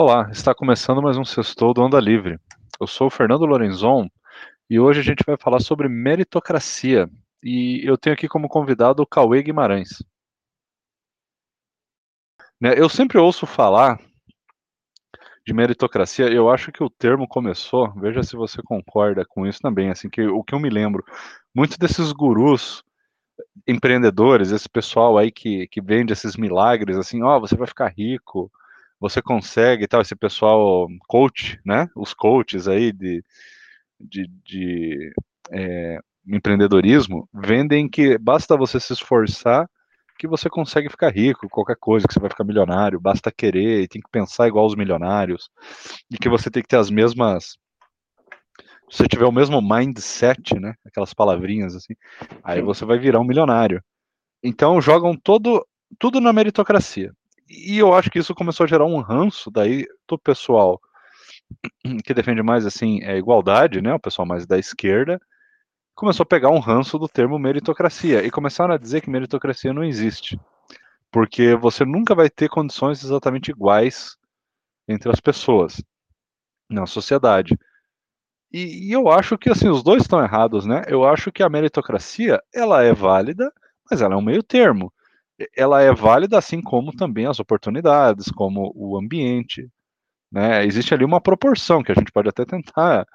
Olá, está começando mais um Sextou do Onda Livre. Eu sou o Fernando Lorenzon e hoje a gente vai falar sobre meritocracia. E eu tenho aqui como convidado o Cauê Guimarães. Né, eu sempre ouço falar de meritocracia, eu acho que o termo começou, veja se você concorda com isso também, assim, que o que eu me lembro, muitos desses gurus empreendedores, esse pessoal aí que, que vende esses milagres, assim, ó, oh, você vai ficar rico, você consegue tal, esse pessoal coach, né? Os coaches aí de, de, de é, empreendedorismo vendem que basta você se esforçar que você consegue ficar rico, qualquer coisa, que você vai ficar milionário, basta querer, e tem que pensar igual os milionários, e que você tem que ter as mesmas. Se você tiver o mesmo mindset, né? Aquelas palavrinhas assim, aí você vai virar um milionário. Então jogam todo, tudo na meritocracia. E eu acho que isso começou a gerar um ranço daí do pessoal que defende mais assim a é, igualdade, né? O pessoal mais da esquerda começou a pegar um ranço do termo meritocracia e começaram a dizer que meritocracia não existe, porque você nunca vai ter condições exatamente iguais entre as pessoas na sociedade. E, e eu acho que assim os dois estão errados, né? Eu acho que a meritocracia ela é válida, mas ela é um meio termo ela é válida assim como também as oportunidades, como o ambiente, né? Existe ali uma proporção que a gente pode até tentar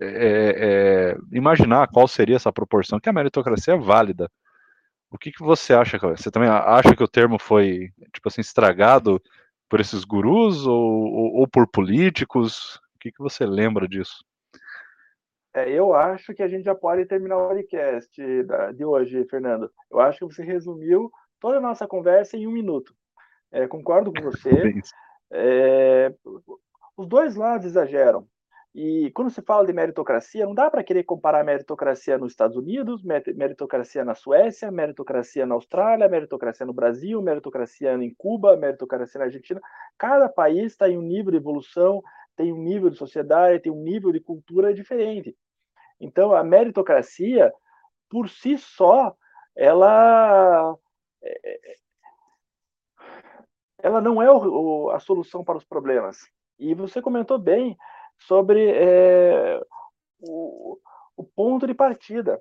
é, é, imaginar qual seria essa proporção, que a meritocracia é válida. O que, que você acha? Você também acha que o termo foi, tipo assim, estragado por esses gurus ou, ou, ou por políticos? O que, que você lembra disso? É, eu acho que a gente já pode terminar o podcast de hoje, Fernando. Eu acho que você resumiu toda a nossa conversa em um minuto. É, concordo com você. É, os dois lados exageram. E quando se fala de meritocracia, não dá para querer comparar meritocracia nos Estados Unidos, meritocracia na Suécia, meritocracia na Austrália, meritocracia no Brasil, meritocracia em Cuba, meritocracia na Argentina. Cada país tem um nível de evolução, tem um nível de sociedade, tem um nível de cultura diferente. Então, a meritocracia, por si só, ela ela não é o, a solução para os problemas. E você comentou bem sobre é, o, o ponto de partida.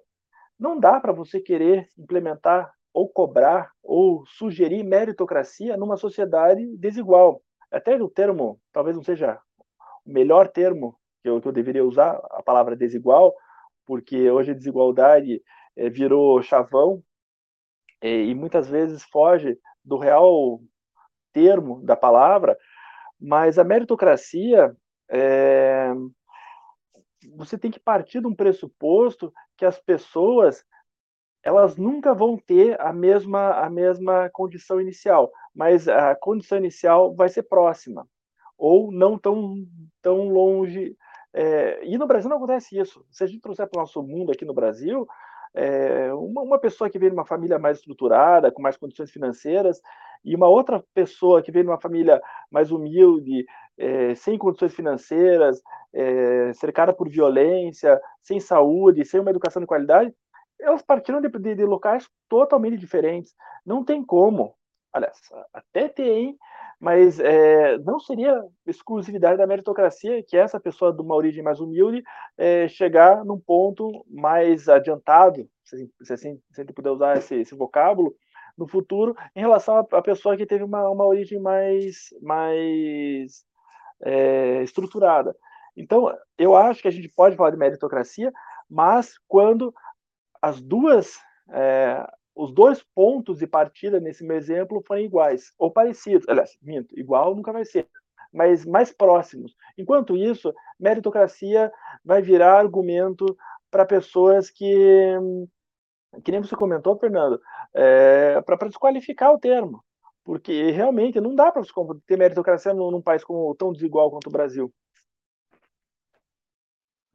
Não dá para você querer implementar ou cobrar ou sugerir meritocracia numa sociedade desigual. Até o termo, talvez não seja o melhor termo que eu, que eu deveria usar, a palavra desigual, porque hoje a desigualdade é, virou chavão e muitas vezes foge do real termo da palavra, mas a meritocracia é, você tem que partir de um pressuposto que as pessoas elas nunca vão ter a mesma a mesma condição inicial, mas a condição inicial vai ser próxima ou não tão tão longe. É, e no Brasil não acontece isso. Se a gente trouxer para o nosso mundo aqui no Brasil, é, uma, uma, pessoa que vem de uma família mais estruturada, com mais condições financeiras, e uma outra pessoa que vem de uma família mais humilde, é, sem condições financeiras, é, cercada por violência, sem saúde, sem uma educação de qualidade, elas partiram de, de, de locais totalmente diferentes. Não tem como. Aliás, até tem, mas é, não seria exclusividade da meritocracia que essa pessoa de uma origem mais humilde é, chegar num ponto mais adiantado, se, se assim se a gente puder usar esse, esse vocábulo, no futuro, em relação à pessoa que teve uma, uma origem mais, mais é, estruturada. Então, eu acho que a gente pode falar de meritocracia, mas quando as duas é, os dois pontos de partida nesse meu exemplo forem iguais ou parecidos. Aliás, minto, igual nunca vai ser, mas mais próximos. Enquanto isso, meritocracia vai virar argumento para pessoas que, que nem você comentou, Fernando, é, para desqualificar o termo. Porque realmente não dá para ter meritocracia num, num país como, tão desigual quanto o Brasil.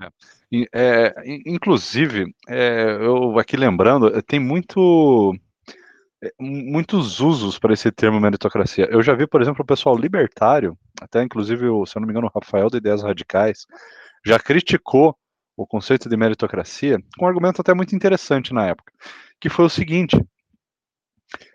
É. É, inclusive, é, eu aqui lembrando, é, tem muito é, muitos usos para esse termo meritocracia. Eu já vi, por exemplo, o pessoal libertário, até inclusive, se eu não me engano, o Rafael de Ideias Radicais, já criticou o conceito de meritocracia com um argumento até muito interessante na época, que foi o seguinte: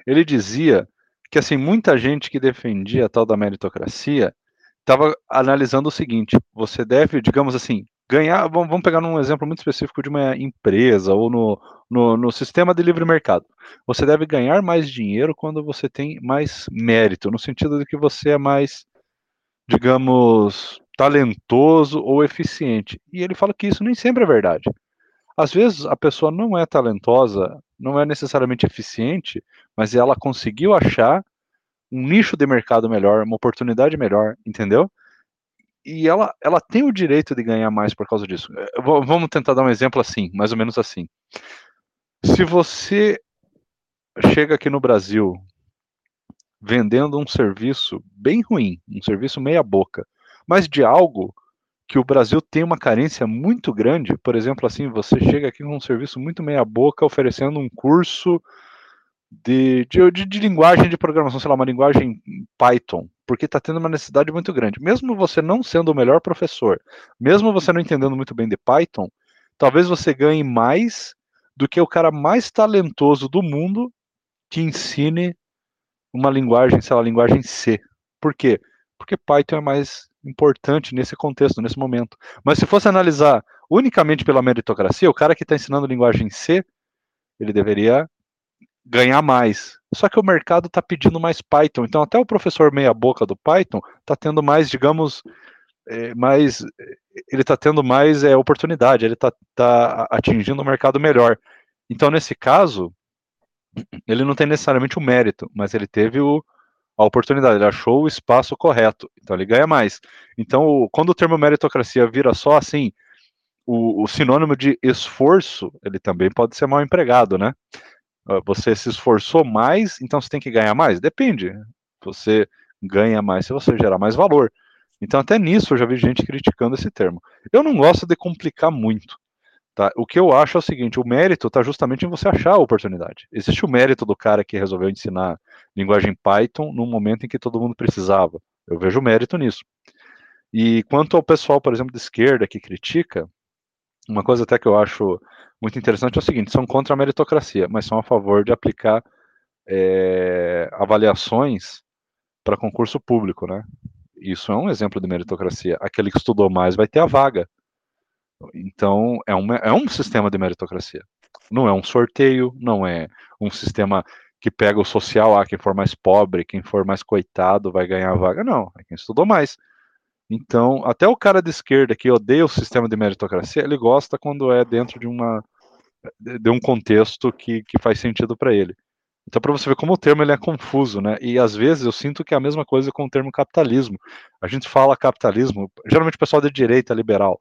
ele dizia que assim muita gente que defendia a tal da meritocracia estava analisando o seguinte: você deve, digamos assim, ganhar. Vamos pegar um exemplo muito específico de uma empresa ou no, no, no, sistema de livre mercado. Você deve ganhar mais dinheiro quando você tem mais mérito, no sentido de que você é mais, digamos, talentoso ou eficiente. E ele fala que isso nem sempre é verdade. Às vezes a pessoa não é talentosa, não é necessariamente eficiente, mas ela conseguiu achar um nicho de mercado melhor, uma oportunidade melhor, entendeu? E ela, ela tem o direito de ganhar mais por causa disso. É, vamos tentar dar um exemplo assim, mais ou menos assim. Se você chega aqui no Brasil vendendo um serviço bem ruim, um serviço meia boca, mas de algo que o Brasil tem uma carência muito grande, por exemplo, assim, você chega aqui com um serviço muito meia boca oferecendo um curso de, de, de, de linguagem de programação, sei lá, uma linguagem Python, porque está tendo uma necessidade muito grande. Mesmo você não sendo o melhor professor, mesmo você não entendendo muito bem de Python, talvez você ganhe mais do que o cara mais talentoso do mundo que ensine uma linguagem, sei lá, linguagem C. Por quê? Porque Python é mais importante nesse contexto, nesse momento. Mas se fosse analisar unicamente pela meritocracia, o cara que está ensinando linguagem C, ele deveria ganhar mais. Só que o mercado está pedindo mais Python. Então, até o professor meia-boca do Python está tendo mais, digamos, é, mais. Ele está tendo mais é, oportunidade, ele está tá atingindo um mercado melhor. Então, nesse caso, ele não tem necessariamente o mérito, mas ele teve o, a oportunidade, ele achou o espaço correto, então ele ganha mais. Então, quando o termo meritocracia vira só assim, o, o sinônimo de esforço, ele também pode ser mal empregado, né? Ah, você se esforçou mais, então você tem que ganhar mais? Depende. Você ganha mais se você gerar mais valor. Então, até nisso eu já vi gente criticando esse termo. Eu não gosto de complicar muito. Tá? O que eu acho é o seguinte: o mérito está justamente em você achar a oportunidade. Existe o mérito do cara que resolveu ensinar linguagem Python no momento em que todo mundo precisava. Eu vejo mérito nisso. E quanto ao pessoal, por exemplo, de esquerda que critica, uma coisa até que eu acho muito interessante é o seguinte: são contra a meritocracia, mas são a favor de aplicar é, avaliações para concurso público, né? Isso é um exemplo de meritocracia. Aquele que estudou mais vai ter a vaga. Então, é um, é um sistema de meritocracia. Não é um sorteio, não é um sistema que pega o social, ah, quem for mais pobre, quem for mais coitado vai ganhar a vaga. Não, é quem estudou mais. Então, até o cara de esquerda que odeia o sistema de meritocracia, ele gosta quando é dentro de uma de um contexto que, que faz sentido para ele. Então, para você ver como o termo ele é confuso, né? E às vezes eu sinto que é a mesma coisa com o termo capitalismo. A gente fala capitalismo, geralmente o pessoal de direita liberal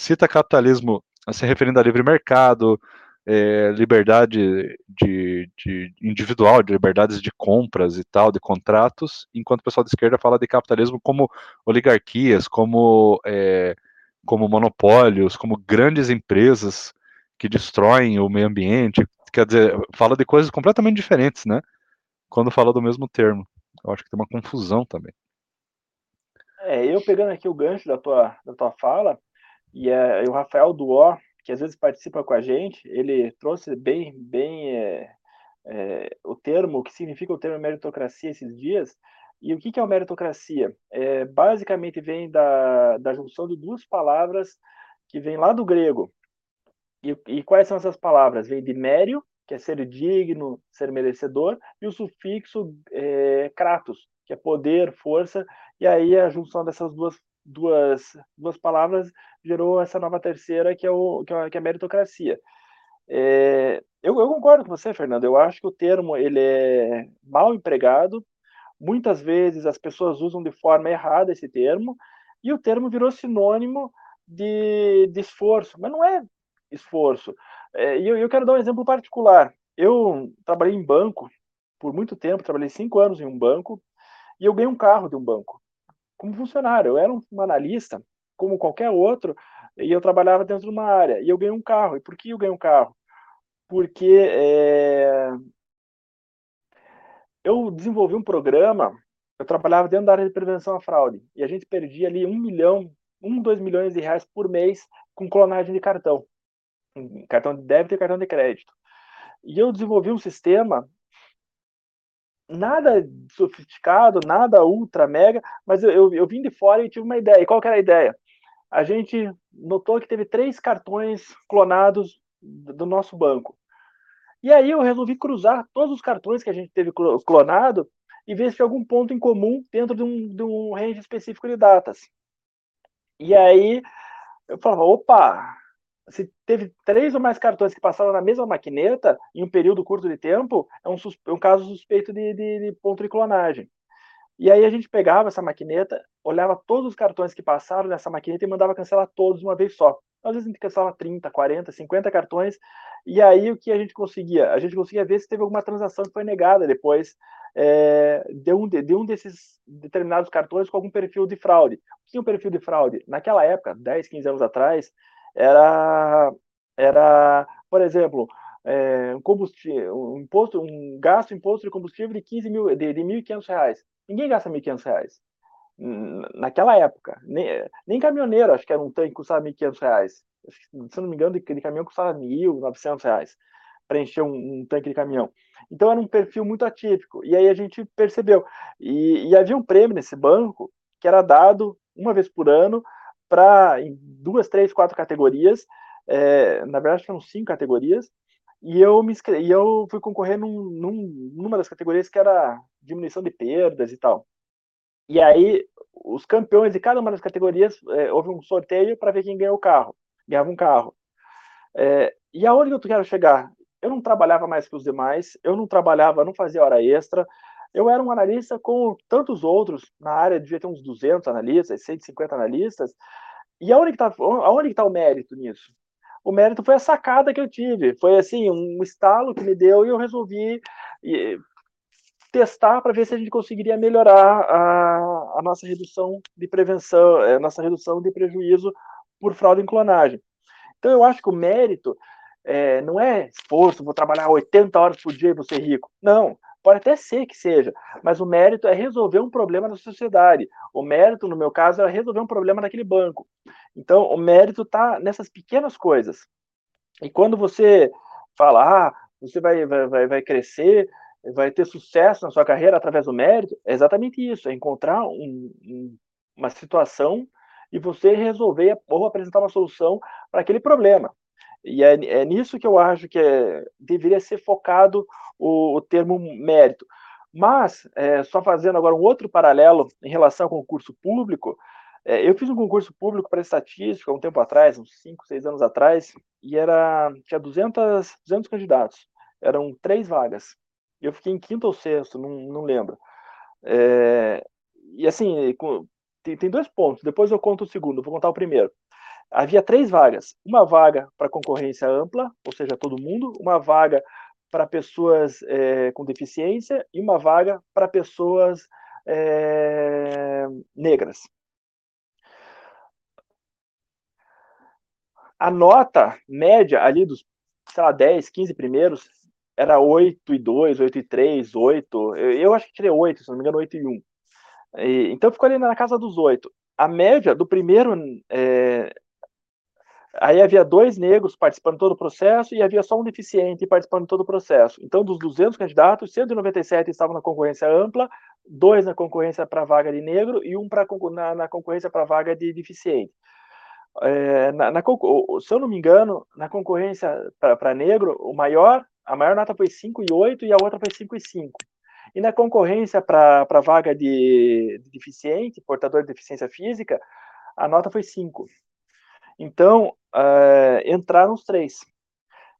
cita capitalismo se referindo a livre mercado, é, liberdade de, de, individual, de liberdades de compras e tal, de contratos, enquanto o pessoal de esquerda fala de capitalismo como oligarquias, como, é, como monopólios, como grandes empresas que destroem o meio ambiente, quer dizer, fala de coisas completamente diferentes, né? Quando fala do mesmo termo. Eu acho que tem uma confusão também. É, eu pegando aqui o gancho da tua, da tua fala, e, é, e o Rafael Duó, que às vezes participa com a gente, ele trouxe bem, bem é, é, o termo, o que significa o termo meritocracia esses dias. E o que, que é a meritocracia? É, basicamente vem da, da junção de duas palavras que vem lá do grego. E, e quais são essas palavras? Vem de mério, que é ser digno, ser merecedor, e o sufixo é, kratos, que é poder, força, e aí a junção dessas duas duas, duas palavras gerou essa nova terceira, que é, o, que é, a meritocracia. É, eu, eu, concordo com você, Fernando. Eu acho que o termo ele é mal empregado. Muitas vezes as pessoas usam de forma errada esse termo e o termo virou sinônimo de, de esforço, mas não é esforço. É, e eu, eu quero dar um exemplo particular. Eu trabalhei em banco por muito tempo, trabalhei cinco anos em um banco e eu ganhei um carro de um banco como funcionário. Eu era um analista, como qualquer outro, e eu trabalhava dentro de uma área. E eu ganhei um carro. E por que eu ganhei um carro? Porque é... eu desenvolvi um programa, eu trabalhava dentro da área de prevenção à fraude, e a gente perdia ali um milhão, um, dois milhões de reais por mês com clonagem de cartão. Cartão de débito e cartão de crédito. E eu desenvolvi um sistema nada sofisticado, nada ultra mega, mas eu, eu, eu, vim de fora e tive uma ideia. E qual era a ideia? A gente notou que teve três cartões clonados do nosso banco. E aí eu resolvi cruzar todos os cartões que a gente teve clonado e ver se tinha algum ponto em comum dentro de um, de um range específico de datas. E aí eu falava, opa, se teve três ou mais cartões que passaram na mesma maquineta em um período curto de tempo, é um, é um caso suspeito de, de, de, clonagem. E aí a gente pegava essa maquineta, olhava todos os cartões que passaram nessa maquineta e mandava cancelar todos uma vez só. Às vezes a gente cancelava 30, 40, 50 cartões, e aí o que a gente conseguia? A gente conseguia ver se teve alguma transação que foi negada depois é, de, um, de um desses determinados cartões com algum perfil de fraude. O que é um perfil de fraude? Naquela época, 10, 15 anos atrás, era, era por exemplo, é, um, combustível, um, imposto, um gasto imposto de combustível de 15 mil, de, de 1.500 reais. Ninguém gasta 1.500 reais. Naquela época, nem, nem caminhoneiro, acho que era um tanque que custava 1.500 reais. Se não me engano, de, de caminhão custava 1.900 reais para encher um, um, tanque de caminhão. Então era um perfil muito atípico. E aí a gente percebeu. E, e havia um prêmio nesse banco que era dado uma vez por ano para duas, três, quatro categorias. É, na verdade, foram cinco categorias. E eu me inscrevi, e eu fui concorrer num, num, numa das categorias que era diminuição de perdas e tal. E aí, os campeões de cada uma das categorias, é, houve um sorteio para ver quem ganhou o carro, ganhava um carro. É, e aonde eu quero chegar? Eu não trabalhava mais que os demais, eu não trabalhava, não fazia hora extra, eu era um analista com tantos outros, na área devia ter uns 200 analistas, 150 analistas, e aonde está tá o mérito nisso? O mérito foi a sacada que eu tive, foi assim, um estalo que me deu e eu resolvi testar para ver se a gente conseguiria melhorar a, a nossa redução de prevenção, a nossa redução de prejuízo por fraude em clonagem. Então eu acho que o mérito é, não é esforço, vou trabalhar 80 horas por dia e vou ser rico. Não, Pode até ser que seja, mas o mérito é resolver um problema da sociedade. O mérito, no meu caso, é resolver um problema daquele banco. Então, o mérito está nessas pequenas coisas. E quando você fala, ah, você vai, vai, vai crescer, vai ter sucesso na sua carreira através do mérito, é exatamente isso: é encontrar um, um, uma situação e você resolver ou apresentar uma solução para aquele problema. E é, é nisso que eu acho que é, deveria ser focado o, o termo mérito. Mas, é, só fazendo agora um outro paralelo em relação ao concurso público, é, eu fiz um concurso público para estatística um tempo atrás, uns 5, 6 anos atrás, e era tinha 200, 200 candidatos, eram três vagas. Eu fiquei em quinto ou sexto, não, não lembro. É, e assim, tem, tem dois pontos, depois eu conto o segundo, vou contar o primeiro havia três vagas: uma vaga para concorrência ampla, ou seja, todo mundo, uma vaga para pessoas é, com deficiência e uma vaga para pessoas é, negras. A nota média ali dos, sei lá, 10, 15 primeiros era 8 e 2, 8 e 3, 8. Eu, eu acho que tirei 8, se não me engano, 8 e 1. E, então ficou ali na casa dos 8. A média do primeiro é, Aí havia dois negros participando todo o processo e havia só um deficiente participando todo o processo. Então, dos 200 candidatos, 197 estavam na concorrência ampla, dois na concorrência para vaga de negro e um pra, na, na concorrência para vaga de deficiente. É, na, na, se eu não me engano, na concorrência para negro, o maior, a maior nota foi 5 e 8 e a outra foi 5 e 5. E na concorrência para vaga de, de deficiente, portador de deficiência física, a nota foi 5. Então, uh, entraram os três.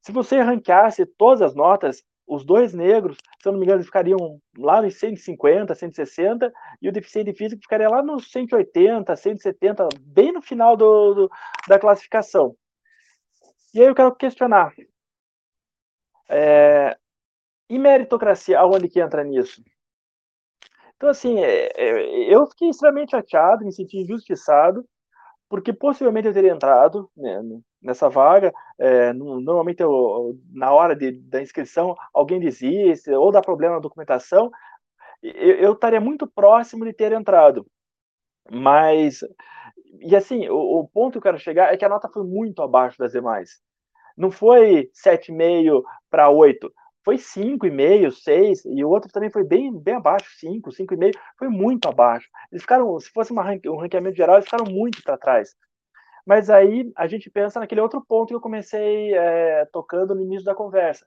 Se você ranqueasse todas as notas, os dois negros, se eu não me engano, ficariam lá nos 150, 160, e o deficiente físico ficaria lá nos 180, 170, bem no final do, do da classificação. E aí eu quero questionar. É, e meritocracia, aonde que entra nisso? Então, assim, é, eu fiquei extremamente chateado, me senti injustiçado, porque possivelmente eu teria entrado né, nessa vaga. É, normalmente, eu, na hora de, da inscrição, alguém desiste ou dá problema na documentação. Eu, eu estaria muito próximo de ter entrado. Mas, e assim, o, o, ponto que eu quero chegar é que a nota foi muito abaixo das demais. Não foi 7,5 para 8, foi 5,5, 6, e o outro também foi bem, bem abaixo, 5, 5,5, foi muito abaixo. Eles ficaram, se fosse uma, um ranqueamento geral, eles ficaram muito para trás. Mas aí a gente pensa naquele outro ponto que eu comecei é, tocando no início da conversa.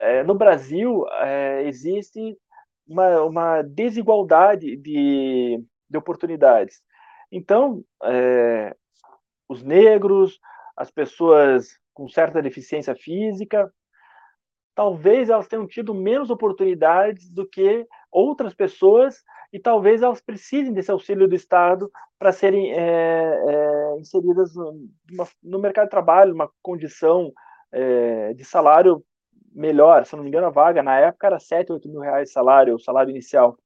É, no Brasil, é, existe uma, uma desigualdade de, de oportunidades. Então, é, os negros, as pessoas com certa deficiência física, talvez elas tenham tido menos oportunidades do que outras pessoas e talvez elas precisem desse auxílio do Estado para serem é, é, inseridas no, no, mercado de trabalho, uma condição é, de salário melhor. Se não me engano, a vaga na época era 7, 8 mil reais salário, o salário inicial.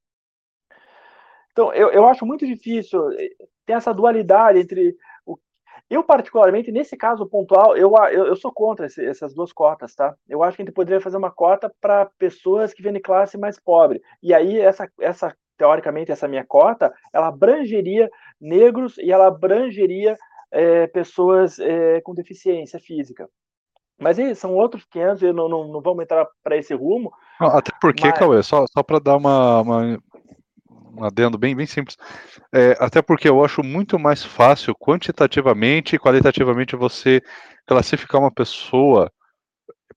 Então, eu, eu acho muito difícil eh, ter essa dualidade entre eu, particularmente, nesse caso pontual, eu, eu, eu sou contra esse, essas duas cotas, tá? Eu acho que a gente poderia fazer uma cota para pessoas que vêm de classe mais pobre. E aí, essa, essa, teoricamente, essa minha cota, ela abrangeria negros e ela abrangeria é, pessoas é, com deficiência física. Mas aí, são outros 500, e não, não, não vamos entrar para esse rumo. Até porque, mas... Cauê, só, só para dar uma, uma um adendo bem, bem simples. É, até porque eu acho muito mais fácil, quantitativamente e qualitativamente, você classificar uma pessoa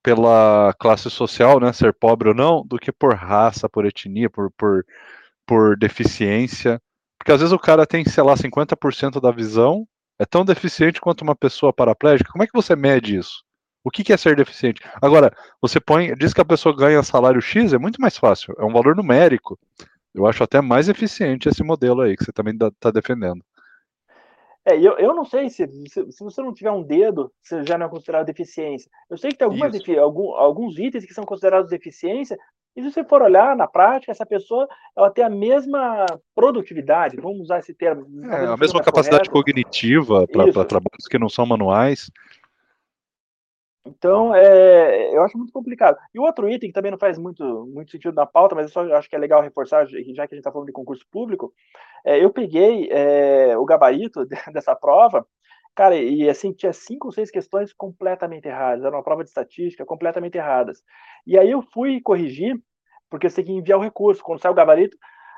pela classe social, né, ser pobre ou não, do que por raça, por etnia, por, por, por deficiência. Porque às vezes o cara tem, sei lá, 50% da visão, é tão deficiente quanto uma pessoa paraplégica. Como é que você mede isso? O que, é ser deficiente? Agora, você põe, diz que a pessoa ganha salário X, é muito mais fácil, é um valor numérico. Eu acho até mais eficiente esse modelo aí que você também está defendendo. É, eu, eu não sei se, se, se, você não tiver um dedo, você já não é considerado deficiência. Eu sei que tem algumas algum, alguns itens que são considerados deficiência, e se você for olhar na prática, essa pessoa ela tem a mesma produtividade, vamos usar esse termo. É, a mesma capacidade correto. cognitiva para trabalhos que não são manuais. Então, é, eu acho muito complicado. E o outro item que também não faz muito, muito sentido na pauta, mas eu só acho que é legal reforçar, já que a gente está falando de concurso público, é, eu peguei é, o gabarito dessa prova, cara, e assim, tinha cinco ou seis questões completamente erradas, era uma prova de estatística completamente erradas. E aí eu fui corrigir, porque você tem que enviar o recurso, quando sai o gabarito,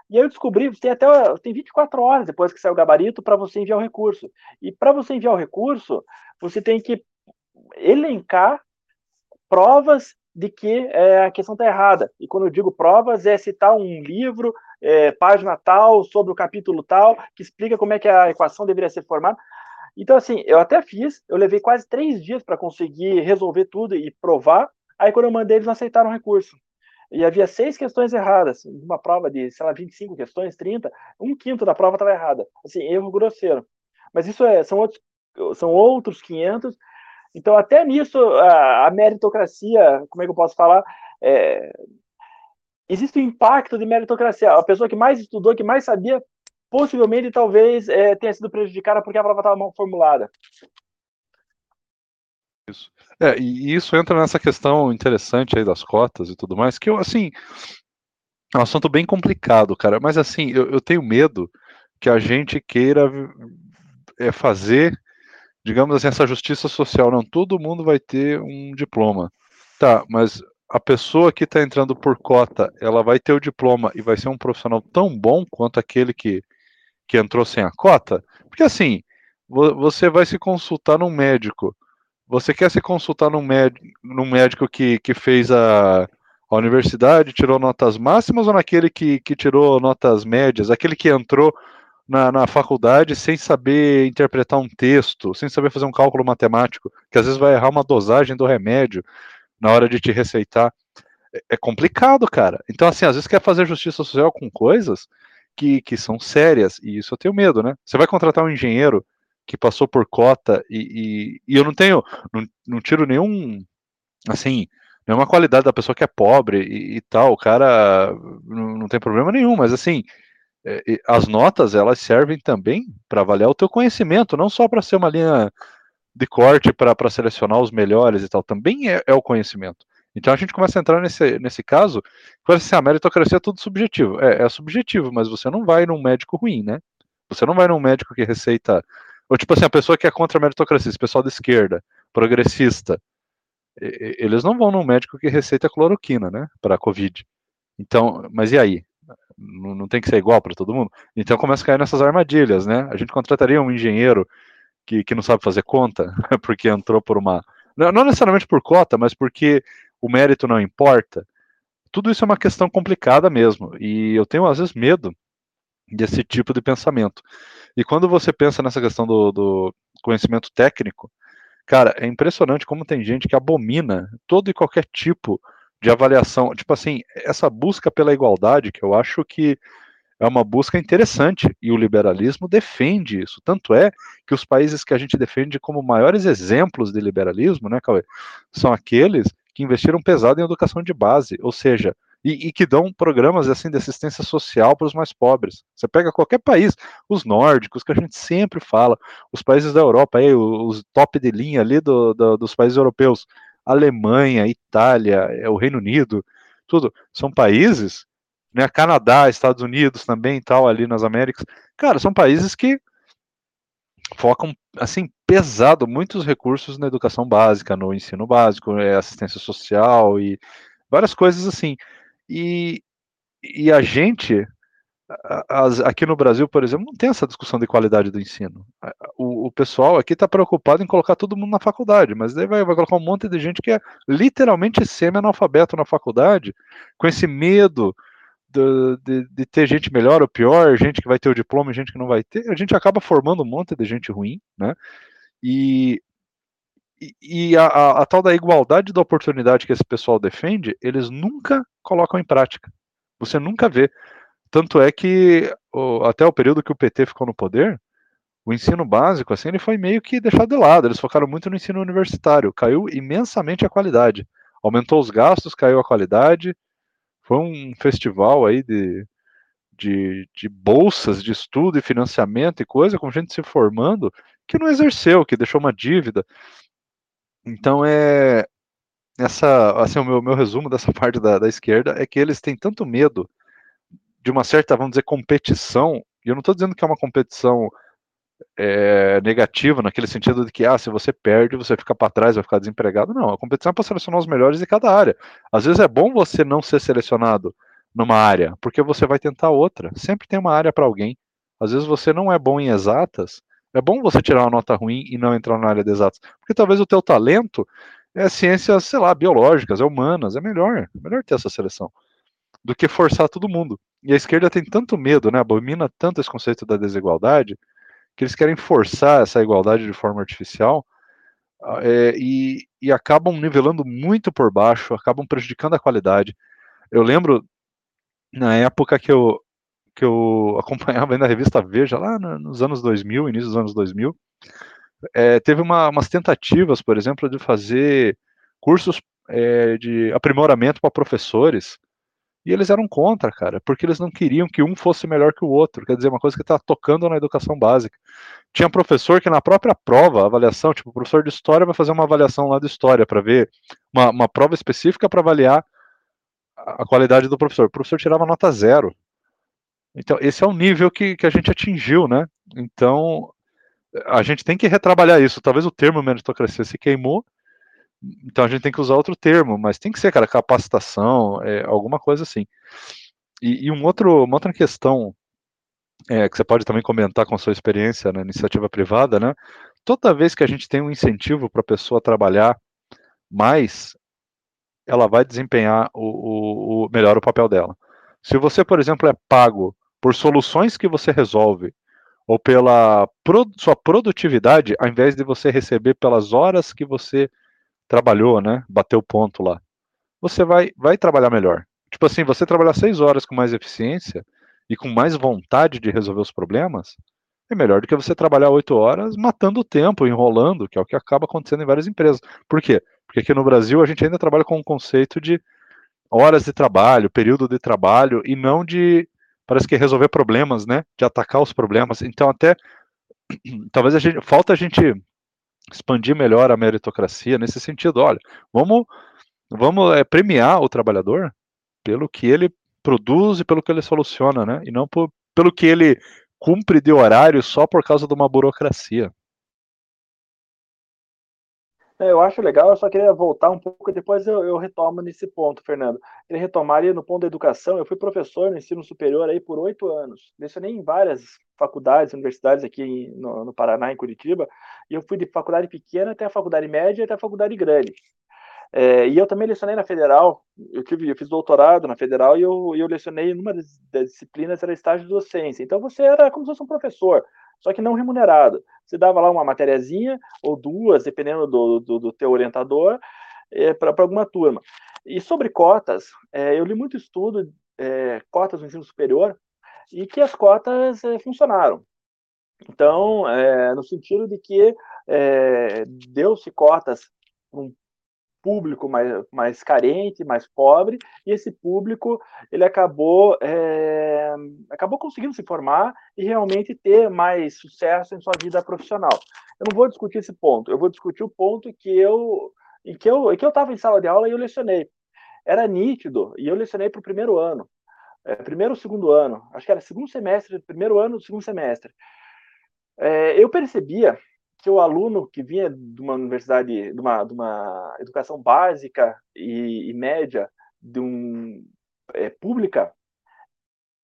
e aí eu descobri, tem até tem 24 horas depois que sai o gabarito para você enviar o recurso. E para você enviar o recurso, você tem que elencar provas de que é, a questão está errada. E quando eu digo provas, é citar um livro, é, página tal, sobre o capítulo tal, que explica como é que a equação deveria ser formada. Então, assim, eu até fiz, eu levei quase três dias para conseguir resolver tudo e provar. Aí, quando eu mandei, eles não aceitaram o recurso. E havia seis questões erradas. Uma prova de, sei lá, 25 questões, 30, um quinto da prova estava errada. Assim, erro grosseiro. Mas isso é, são, outros, são outros 500 então, até nisso, a, a meritocracia, como é que eu posso falar? É, existe um impacto de meritocracia. A pessoa que mais estudou, que mais sabia, possivelmente talvez é, tenha sido prejudicada porque a prova estava mal formulada. Isso. É, e isso entra nessa questão interessante aí das cotas e tudo mais, que eu, assim, é um assunto bem complicado, cara, mas assim, eu, eu tenho medo que a gente queira é, fazer digamos assim, essa justiça social, não, todo mundo vai ter um diploma. Tá, mas a pessoa que está entrando por cota, ela vai ter o diploma e vai ser um profissional tão bom quanto aquele que, que entrou sem a cota? Porque assim, você vai se consultar num médico. Você quer se consultar num, médico, num médico que, que fez a, a universidade, tirou notas máximas ou naquele que, que tirou notas médias? Aquele que entrou na, na faculdade sem saber interpretar um texto, sem saber fazer um cálculo matemático, que às vezes vai errar uma dosagem do remédio na hora de te receitar. É, é complicado, cara. Então, assim, às vezes quer fazer justiça social com coisas que, que são sérias, e isso eu tenho medo, né? Você vai contratar um engenheiro que passou por cota e, e, e eu não tenho, não, não tiro nenhum, assim, nenhuma qualidade da pessoa que é pobre e, e tal, o cara não, não tem problema nenhum, mas assim, é, as notas elas servem também para avaliar o teu conhecimento, não só para ser uma linha de corte para selecionar os melhores e tal, também é, é, o conhecimento. Então a gente começa a entrar nesse, nesse caso, parece assim, a meritocracia é tudo subjetivo. É, é subjetivo, mas você não vai num médico ruim, né? Você não vai num médico que receita. Ou tipo assim, a pessoa que é contra a meritocracia, esse pessoal da esquerda, progressista, eles não vão num médico que receita cloroquina, né, para Covid. Então, mas e aí? Não, não tem que ser igual para todo mundo? Então começa a cair nessas armadilhas, né? A gente contrataria um engenheiro que, que não sabe fazer conta, porque entrou por uma. Não, necessariamente por cota, mas porque o mérito não importa. Tudo isso é uma questão complicada mesmo. E eu tenho, às vezes, medo desse tipo de pensamento. E quando você pensa nessa questão do, do conhecimento técnico, cara, é impressionante como tem gente que abomina todo e qualquer tipo de avaliação. Tipo assim, essa busca pela igualdade, que eu acho que é uma busca interessante e o liberalismo defende isso. Tanto é que os países que a gente defende como maiores exemplos de liberalismo, né, Cauê, são aqueles que investiram pesado em educação de base, ou seja, e, e, que dão programas assim de assistência social para os mais pobres. Você pega qualquer país, os nórdicos, que a gente sempre fala, os países da Europa, aí, os top de linha ali do, do, dos países europeus, Alemanha, Itália, é, o Reino Unido, tudo, são países, né, Canadá, Estados Unidos também tal, ali nas Américas, cara, são países que focam, assim, pesado muitos recursos na educação básica, no ensino básico, é, assistência social e várias coisas assim. E, e a gente, as, aqui no Brasil, por exemplo, não tem essa discussão de qualidade do ensino. O, o pessoal aqui está preocupado em colocar todo mundo na faculdade, mas daí vai, vai colocar um monte de gente que é literalmente semi-analfabeto na faculdade, com esse medo de, de, de, ter gente melhor ou pior, gente que vai ter o diploma e gente que não vai ter, a gente acaba formando um monte de gente ruim, né? E, e a, a, a, tal da igualdade da oportunidade que esse pessoal defende, eles nunca colocam em prática. Você nunca vê. Tanto é que o, até o período que o PT ficou no poder, o ensino básico, assim, ele foi meio que deixado de lado. Eles focaram muito no ensino universitário. Caiu imensamente a qualidade. Aumentou os gastos, caiu a qualidade. Foi um festival aí de, de, de bolsas de estudo e financiamento e coisa, com gente se formando que não exerceu, que deixou uma dívida. Então é essa, assim, o meu, meu resumo dessa parte da, da esquerda é que eles têm tanto medo de uma certa, vamos dizer, competição, e eu não estou dizendo que é uma competição é, negativa, naquele sentido de que, ah, se você perde, você fica para trás, vai ficar desempregado. Não, a competição é para selecionar os melhores de cada área. Às vezes é bom você não ser selecionado numa área, porque você vai tentar outra. Sempre tem uma área para alguém. Às vezes você não é bom em exatas, é bom você tirar uma nota ruim e não entrar na área de exatas, porque talvez o teu talento é ciências, sei lá, biológicas, é humanas, é melhor, é melhor ter essa seleção do que forçar todo mundo. E a esquerda tem tanto medo, né, abomina tanto esse conceito da desigualdade, que eles querem forçar essa igualdade de forma artificial ah, é, e, e acabam nivelando muito por baixo, acabam prejudicando a qualidade. Eu lembro, na época que eu, que eu acompanhava ainda a revista Veja, lá nos anos 2000, início dos anos 2000, é, teve uma, umas tentativas, por exemplo, de fazer cursos é, de aprimoramento para professores, e eles eram contra, cara, porque eles não queriam que um fosse melhor que o outro, quer dizer, uma coisa que está tocando na educação básica. Tinha professor que na própria prova, avaliação, tipo, o professor de história vai fazer uma avaliação lá de história para ver uma, uma prova específica para avaliar a qualidade do professor. O professor tirava nota zero. Então, esse é o nível que, que a gente atingiu, né? Então, a gente tem que retrabalhar isso. Talvez o termo meritocracia se queimou, então a gente tem que usar outro termo, mas tem que ser, cara, capacitação, é, alguma coisa assim. E, e um outro, uma outra questão é, que você pode também comentar com a sua experiência na iniciativa privada, né? Toda vez que a gente tem um incentivo para a pessoa trabalhar mais, ela vai desempenhar o, o, o melhor o papel dela. Se você, por exemplo, é pago por soluções que você resolve, ou pela pro, sua produtividade, ao invés de você receber pelas horas que você trabalhou, né? Bateu ponto lá. Você vai, vai trabalhar melhor. Tipo assim, você trabalhar seis horas com mais eficiência e com mais vontade de resolver os problemas, é melhor do que você trabalhar oito horas matando o tempo, enrolando, que é o que acaba acontecendo em várias empresas. Por quê? Porque aqui no Brasil a gente ainda trabalha com o conceito de horas de trabalho, período de trabalho, e não de, parece que resolver problemas, né? De atacar os problemas. Então, até, talvez a gente, falta a gente expandir melhor a meritocracia nesse sentido. Olha, vamos, vamos é, premiar o trabalhador pelo que ele produz e pelo que ele soluciona, né? E não por, pelo que ele cumpre de horário só por causa de uma burocracia. É, eu acho legal, eu só queria voltar um pouco, depois eu, eu retomo nesse ponto, Fernando. Queria retomar ali no ponto da educação. Eu fui professor no ensino superior aí por oito anos. Lecionei em várias faculdades, universidades aqui no, no, Paraná, em Curitiba, e eu fui de faculdade pequena até a faculdade média até a faculdade grande. É, e eu também lecionei na Federal, eu, tive, eu fiz doutorado na Federal e eu, eu lecionei numa das, das disciplinas, era estágio de docência. Então você era como se fosse um professor, só que não remunerado. Você dava lá uma matériazinha, ou duas, dependendo do, do, do teu orientador, é, para alguma turma. E sobre cotas, é, eu li muito estudo, é, cotas no ensino superior, e que as cotas é, funcionaram. Então, é, no sentido de que é, deu-se cotas para um público mais, mais carente, mais pobre, e esse público ele acabou é, acabou conseguindo se formar e realmente ter mais sucesso em sua vida profissional. Eu não vou discutir esse ponto, eu vou discutir o ponto que eu em que eu que eu estava em sala de aula e eu lecionei. Era nítido e eu lecionei para o primeiro ano, é, primeiro ou segundo ano, acho que era segundo semestre, primeiro ano, segundo semestre. É, eu percebia que o aluno que vinha de uma universidade, de uma, de uma educação básica e, e média, de um é, pública,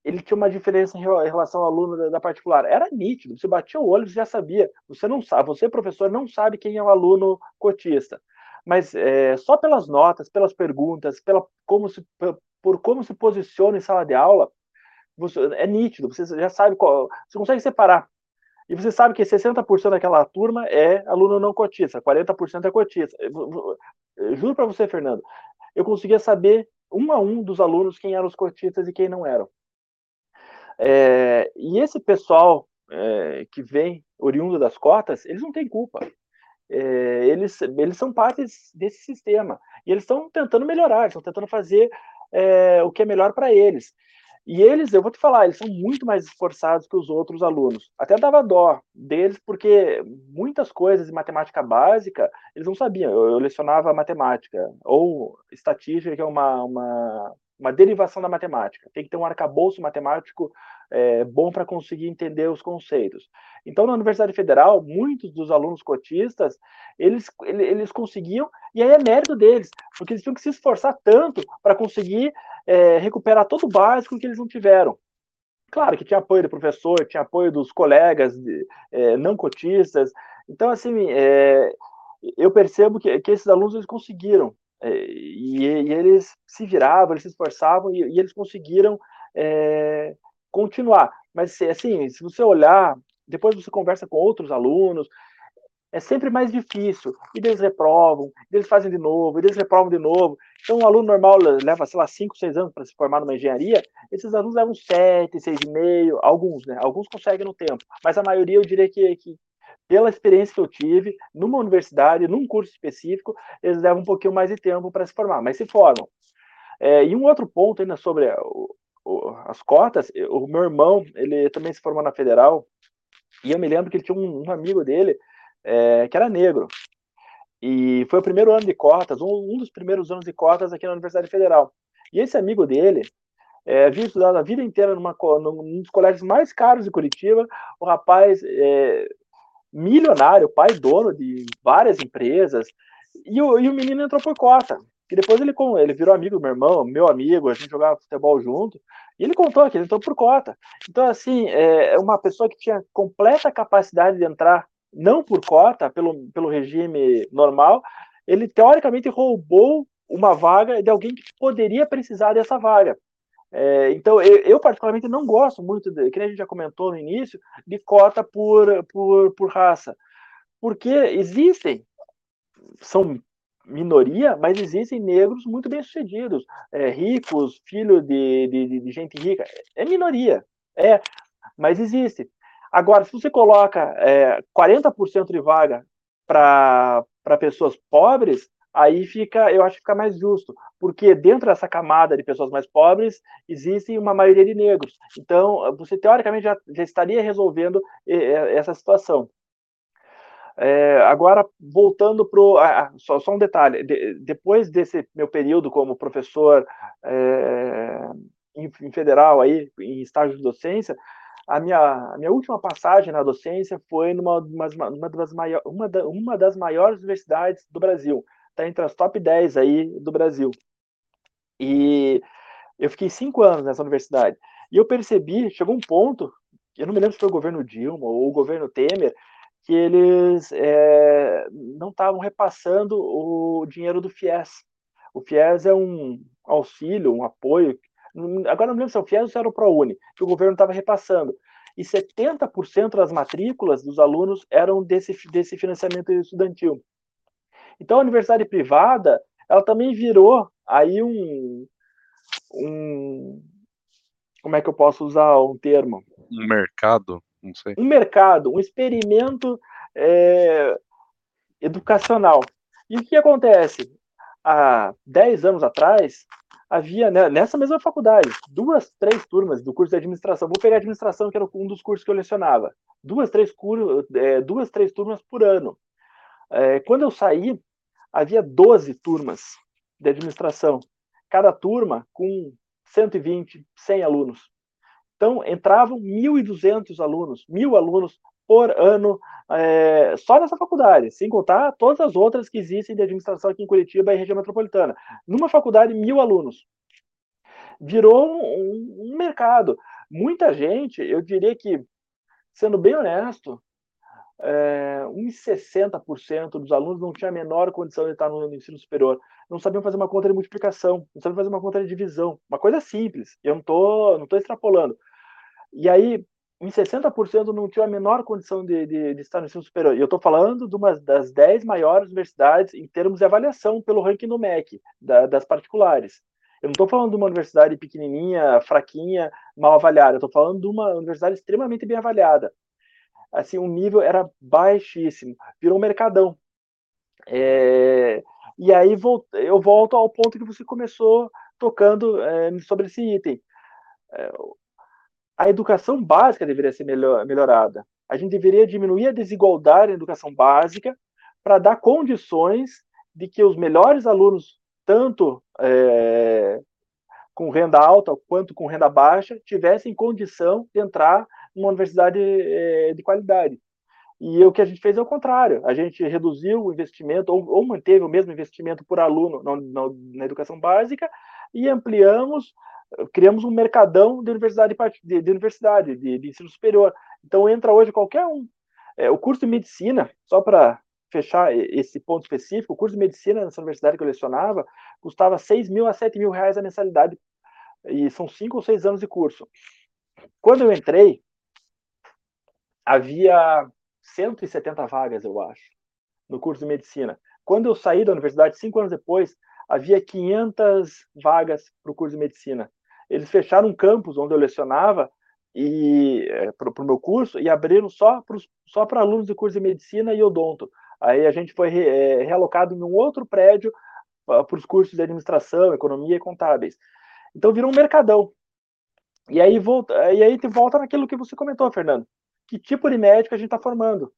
ele tinha uma diferença em relação ao aluno da, da, particular. Era nítido, você batia o olho já sabia. Você não sabe, você professor não sabe quem é o aluno cotista, mas é, só pelas notas, pelas perguntas, pela como se por como se posiciona em sala de aula, você, é nítido. Você já sabe qual, você consegue separar e você sabe que 60% daquela turma é aluno não cotista, 40% é cotista. Juro para você, Fernando, eu conseguia saber um a um dos alunos quem eram os cotistas e quem não eram. É, e esse pessoal é, que vem oriundo das cotas, eles não têm culpa. É, eles, eles são partes desse sistema. E eles estão tentando melhorar, estão tentando fazer é, o que é melhor para eles. E eles, eu vou te falar, eles são muito mais esforçados que os outros alunos. Até dava dó deles, porque muitas coisas de matemática básica eles não sabiam. Eu, eu lecionava matemática, ou estatística, que é uma, uma, uma derivação da matemática. Tem que ter um arcabouço matemático é, bom para conseguir entender os conceitos. Então, na Universidade Federal, muitos dos alunos cotistas, eles, eles conseguiam, e aí é mérito deles, porque eles tinham que se esforçar tanto para conseguir é, recuperar todo o básico que eles não tiveram. Claro que tinha apoio do professor, tinha apoio dos colegas é, não cotistas. Então, assim, é, eu percebo que, que, esses alunos eles conseguiram. É, e, e, eles se viravam, eles se esforçavam e, e eles conseguiram é, continuar. Mas, assim, se você olhar, depois você conversa com outros alunos, é sempre mais difícil. E eles reprovam, eles fazem de novo, eles reprovam de novo. Então, um aluno normal leva, sei lá, 5, 6 anos para se formar numa engenharia, esses alunos levam 7, 6,5, alguns, né? Alguns conseguem no tempo, mas a maioria eu diria que, que pela experiência que eu tive, numa universidade, num curso específico, eles levam um pouquinho mais de tempo para se formar, mas se formam. É, e um outro ponto ainda sobre as cotas, o meu irmão, ele também se formou na Federal, e eu me lembro que ele tinha um, um amigo dele é, que era negro. E foi o primeiro ano de cotas, um, um, dos primeiros anos de cotas aqui na Universidade Federal. E esse amigo dele é, havia estudado a vida inteira numa, num dos colégios mais caros de Curitiba. O rapaz é, milionário, pai dono de várias empresas. E o, e o menino entrou por cota. Que depois ele, ele virou amigo do meu irmão, meu amigo, a gente jogava futebol junto. E ele contou que ele entrou por cota. Então, assim, é, é uma pessoa que tinha completa capacidade de entrar não por cota, pelo, pelo regime normal, ele teoricamente roubou uma vaga de alguém que poderia precisar dessa vaga. É, então, eu, eu, particularmente não gosto muito, de, que a gente já comentou no início, de cota por, por, por raça. Porque existem, são minoria, mas existem negros muito bem-sucedidos, é, ricos, filho de, de, de, gente rica. É minoria, é, mas existe. Agora, se você coloca é, 40% de vaga para pessoas pobres, aí fica, eu acho que fica mais justo, porque dentro dessa camada de pessoas mais pobres existe uma maioria de negros. Então, você teoricamente já, já estaria resolvendo essa situação. É, agora, voltando para ah, só, só, um detalhe: de, depois desse meu período como professor é, em, em, federal, aí, em estágio de docência, a minha, a minha última passagem na docência foi numa uma, das, maior, uma, da, uma das maiores universidades do Brasil. Está entre as top 10 aí do Brasil. E eu fiquei cinco anos nessa universidade. E eu percebi, chegou um ponto, eu não me lembro se foi o governo Dilma ou o governo Temer, que eles é, não estavam repassando o dinheiro do FIES. O FIES é um auxílio, um apoio. Agora não lembro se é o FIES ou se era o ProUni, que o governo estava repassando. E 70% das matrículas dos alunos eram desse, desse financiamento estudantil. Então a universidade privada, ela também virou aí um, um como é que eu posso usar um termo? Um mercado. Um mercado, um experimento é, educacional. E o que acontece? Há 10 anos atrás, havia né, nessa mesma faculdade duas, três turmas do curso de administração. Vou pegar administração, que era um dos cursos que eu lecionava. Duas, três, é, duas, três turmas por ano. É, quando eu saí, havia 12 turmas de administração. Cada turma com 120, 100 alunos. Então, entravam 1.200 alunos, mil alunos por ano é, só nessa faculdade, sem contar todas as outras que existem de administração aqui em Curitiba e região metropolitana. Numa faculdade, mil alunos. Virou um, um mercado. Muita gente, eu diria que, sendo bem honesto, é, uns 60% dos alunos não tinha a menor condição de estar no ensino superior. Não sabiam fazer uma conta de multiplicação, não sabiam fazer uma conta de divisão. Uma coisa simples, eu não estou não tô extrapolando. E aí, em 60% não tinha a menor condição de, de, de estar no ensino superior. E eu estou falando de uma das 10 maiores universidades em termos de avaliação pelo ranking do MEC, da, das particulares. Eu não estou falando de uma universidade pequenininha, fraquinha, mal avaliada. Eu estou falando de uma universidade extremamente bem avaliada assim, o nível era baixíssimo, virou um mercadão. É, e aí eu volto ao ponto que você começou tocando é, sobre esse item. É, a educação básica deveria ser melhor, melhorada. A gente deveria diminuir a desigualdade na educação básica para dar condições de que os melhores alunos, tanto é, com renda alta quanto com renda baixa, tivessem condição de entrar uma universidade é, de qualidade. E o que a gente fez é o contrário. A gente reduziu o investimento, ou, ou manteve o mesmo investimento por aluno na, na, na, educação básica, e ampliamos, criamos um mercadão de universidade, de, de universidade, de, de, ensino superior. Então entra hoje qualquer um. É, o curso de medicina, só para fechar esse ponto específico, o curso de medicina nessa universidade que eu lecionava custava 6 mil a 7 mil reais a mensalidade, e são cinco ou seis anos de curso. Quando eu entrei, havia 170 vagas, eu acho, no curso de medicina. Quando eu saí da universidade, cinco anos depois, havia 500 vagas para o curso de medicina. Eles fecharam um campus onde eu lecionava e é, para o meu curso e abriram só para só para alunos do curso de medicina e odonto. Aí a gente foi re, é, realocado em um outro prédio uh, para os cursos de administração, economia e contábeis. Então virou um mercadão. E aí volta, e aí volta naquilo que você comentou, Fernando que tipo de médico a gente está formando.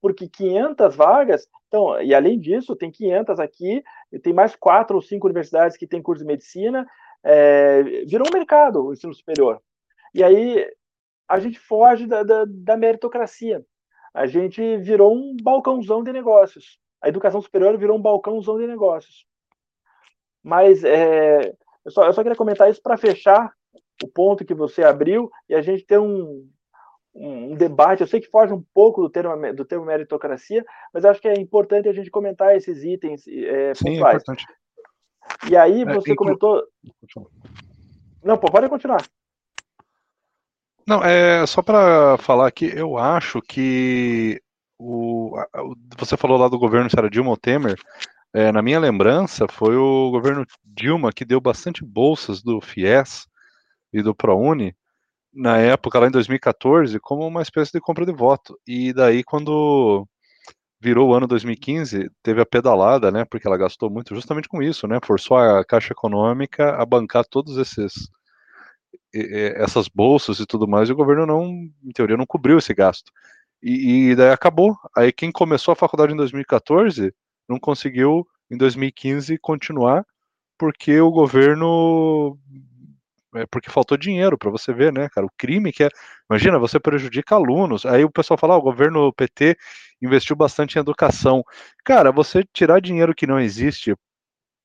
Porque 500 vagas, então, e além disso, tem 500 aqui, tem mais quatro ou cinco universidades que têm curso de medicina, é, virou um mercado o ensino superior. E aí a gente foge da, da, da meritocracia. A gente virou um balcãozão de negócios. A educação superior virou um balcãozão de negócios. Mas é, eu, só, eu só queria comentar isso para fechar o ponto que você abriu e a gente ter um, um, debate. Eu sei que foge um pouco do termo, do termo meritocracia, mas acho que é importante a gente comentar esses itens é, Sim, pontuais. É importante. E aí é, você é, comentou. Não, pô, pode continuar. Não, é só para falar aqui, eu acho que o, você falou lá do governo, se era Dilma ou Temer, é, na minha lembrança, foi o governo Dilma que deu bastante bolsas do FIES e do ProUni na época, lá em 2014, como uma espécie de compra de voto. E daí, quando virou o ano 2015, teve a pedalada, né? Porque ela gastou muito justamente com isso, né? Forçou a Caixa Econômica a bancar todos esses essas bolsas e tudo mais, e o governo não, em teoria, não cobriu esse gasto. E, e daí acabou. Aí quem começou a faculdade em 2014 não conseguiu em 2015 continuar porque o governo é porque faltou dinheiro para você ver, né, cara? O crime que é. Imagina, você prejudica alunos. Aí o pessoal fala: oh, o governo PT investiu bastante em educação. Cara, você tirar dinheiro que não existe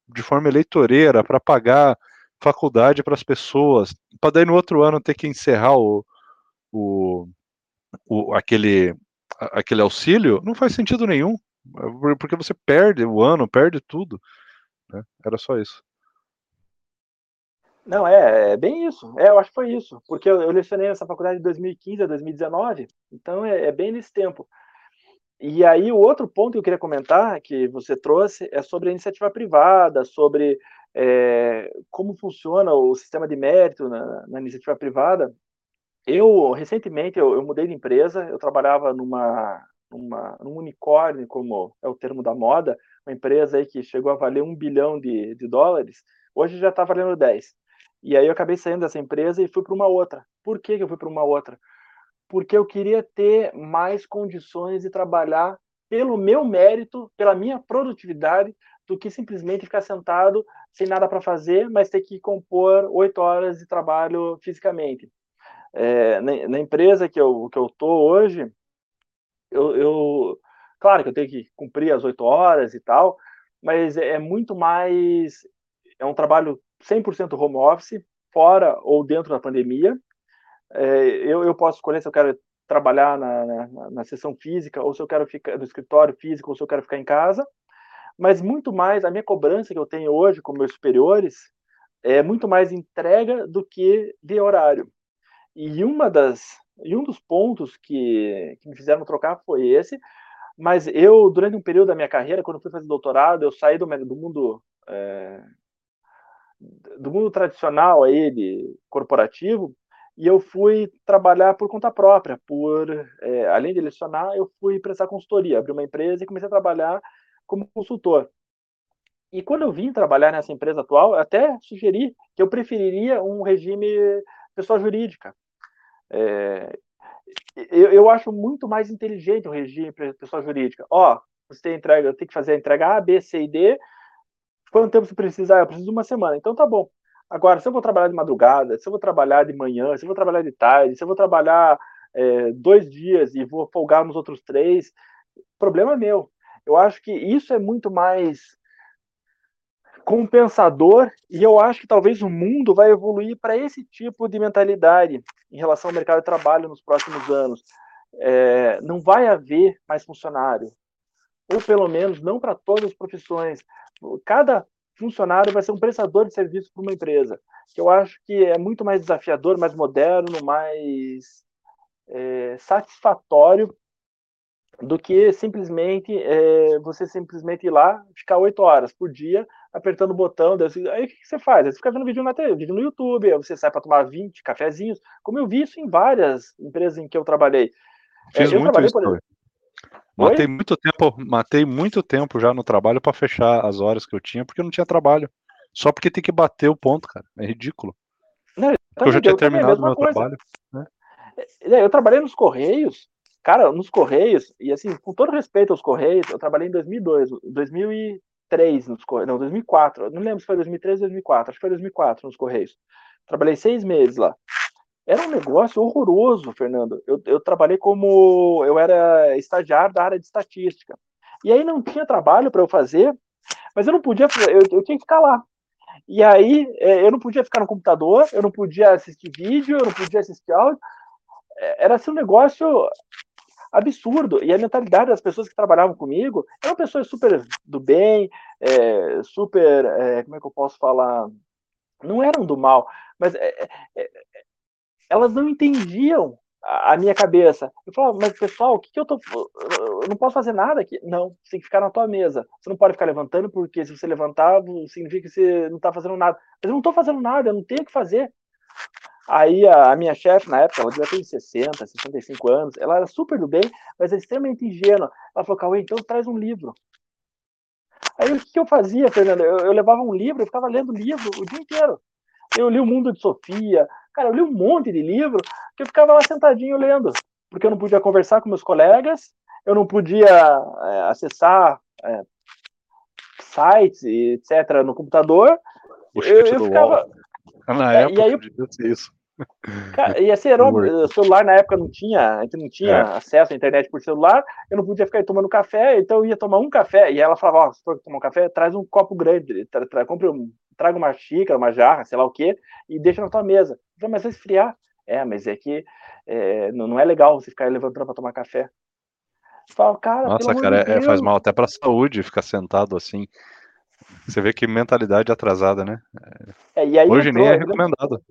de forma eleitoreira para pagar faculdade para as pessoas, para daí no outro ano ter que encerrar o, o, o, aquele, aquele auxílio, não faz sentido nenhum. Porque você perde o ano, perde tudo. Né? Era só isso. Não, é, é, bem isso. É, eu acho que foi isso. Porque eu, eu lecionei essa faculdade de 2015 a 2019, então é, é, bem nesse tempo. E aí, o outro ponto que eu queria comentar, que você trouxe, é sobre a iniciativa privada, sobre é, como funciona o sistema de mérito na, na iniciativa privada. Eu, recentemente, eu, eu, mudei de empresa, eu trabalhava numa, numa, num unicórnio, como é o termo da moda, uma empresa aí que chegou a valer um bilhão de, de dólares, hoje já está valendo 10. E aí eu acabei saindo dessa empresa e fui para uma outra. Por que, eu fui para uma outra? Porque eu queria ter mais condições de trabalhar pelo meu mérito, pela minha produtividade, do que simplesmente ficar sentado sem nada para fazer, mas ter que compor oito horas de trabalho fisicamente. É, na, na, empresa que eu que eu tô hoje, eu, eu, claro que eu tenho que cumprir as oito horas e tal, mas é, é muito mais é um trabalho 100% home office, fora ou dentro da pandemia. É, eu, eu posso escolher se eu quero trabalhar na, na, na, sessão física, ou se eu quero ficar no escritório físico, ou se eu quero ficar em casa. Mas muito mais, a minha cobrança que eu tenho hoje com meus superiores é muito mais entrega do que de horário. E uma das e um dos pontos que, que me fizeram trocar foi esse. Mas eu, durante um período da minha carreira, quando fui fazer doutorado, eu saí do, do mundo é, do mundo tradicional aí de corporativo e eu fui trabalhar por conta própria, por é, além de lecionar, eu fui prestar consultoria, abri uma empresa e comecei a trabalhar como consultor. E quando eu vim trabalhar nessa empresa atual, até sugeri que eu preferiria um regime pessoa jurídica. É, eu, eu, acho muito mais inteligente o regime pessoa jurídica. Ó, você entrega, tem que fazer a entrega A, B, C e D, Quanto tempo você precisa? Ah, eu preciso de uma semana. Então tá bom. Agora, se eu vou trabalhar de madrugada, se eu vou trabalhar de manhã, se eu vou trabalhar de tarde, se eu vou trabalhar é, dois dias e vou folgar nos outros três, problema é meu. Eu acho que isso é muito mais compensador e eu acho que talvez o mundo vai evoluir para esse tipo de mentalidade em relação ao mercado de trabalho nos próximos anos. É, não vai haver mais funcionário, ou pelo menos não para todas as profissões cada funcionário vai ser um prestador de serviço para uma empresa, que eu acho que é muito mais desafiador, mais moderno, mais é, satisfatório do que simplesmente é, você simplesmente ir lá ficar oito horas por dia apertando o botão. Aí o que você faz? Você fica vendo vídeo na TV, vídeo no YouTube, aí você sai para tomar 20 cafezinhos, como eu vi isso em várias empresas em que eu trabalhei. Fiz é, eu muito trabalhei, isso. Por exemplo, Matei Oi? muito tempo, matei muito tempo já no trabalho para fechar as horas que eu tinha, porque eu não tinha trabalho. Só porque tem que bater o ponto, cara. É ridículo. Não, eu, eu já tinha terminado meu coisa. trabalho. Né? É, eu trabalhei nos Correios, cara, nos Correios, e assim, com todo respeito aos Correios, eu trabalhei em 2002, 2003 nos Correios, não, 2004, não lembro se foi 2003 ou 2004, acho que foi 2004 nos Correios. Trabalhei seis meses lá. Era um negócio horroroso, Fernando. Eu, eu trabalhei como. Eu era estagiário da área de estatística. E aí não tinha trabalho para eu fazer, mas eu não podia. Eu, eu tinha que ficar lá. E aí é, eu não podia ficar no computador, eu não podia assistir vídeo, eu não podia assistir áudio. É, era assim um negócio absurdo. E a mentalidade das pessoas que trabalhavam comigo eram pessoas super do bem, é, super. É, como é que eu posso falar? Não eram do mal, mas é, é, elas não entendiam a, minha cabeça. Eu falava, mas pessoal, o que, que eu tô. Eu não posso fazer nada aqui. Não, você tem que ficar na tua mesa. Você não pode ficar levantando, porque se você levantar, significa que você não está fazendo nada. Mas eu não estou fazendo nada, eu não tenho o que fazer. Aí a, minha chefe, na época, ela devia ter 60, 65 anos, ela era super do bem, mas extremamente ingênua. Ela falou, Cauê, então traz um livro. Aí o que, que eu fazia, Fernando? Eu, eu levava um livro, eu ficava lendo livro o dia inteiro. Eu li o Mundo de Sofia, cara, eu li um monte de livro que eu ficava lá sentadinho lendo, porque eu não podia conversar com meus colegas, eu não podia é, acessar é, sites, etc., no computador. O eu, eu ficava... Na é, época, e aí, isso. Cara, e assim, era o celular na época não tinha, a gente não tinha é. acesso à internet por celular, eu não podia ficar aí tomando café, então eu ia tomar um café, e ela falava, ó, oh, se for tomar um café, traz um copo grande, tra, tra, compre um, traga uma xícara, uma jarra, sei lá o quê, e deixa na tua mesa. Eu falei, mas vai esfriar. É, mas é que é, não, não, é legal você ficar levantando para tomar café. Fala, cara, Nossa, cara, de é, faz mal até para a saúde ficar sentado assim. Você vê que mentalidade atrasada, né? É, Hoje entrou, nem é recomendado.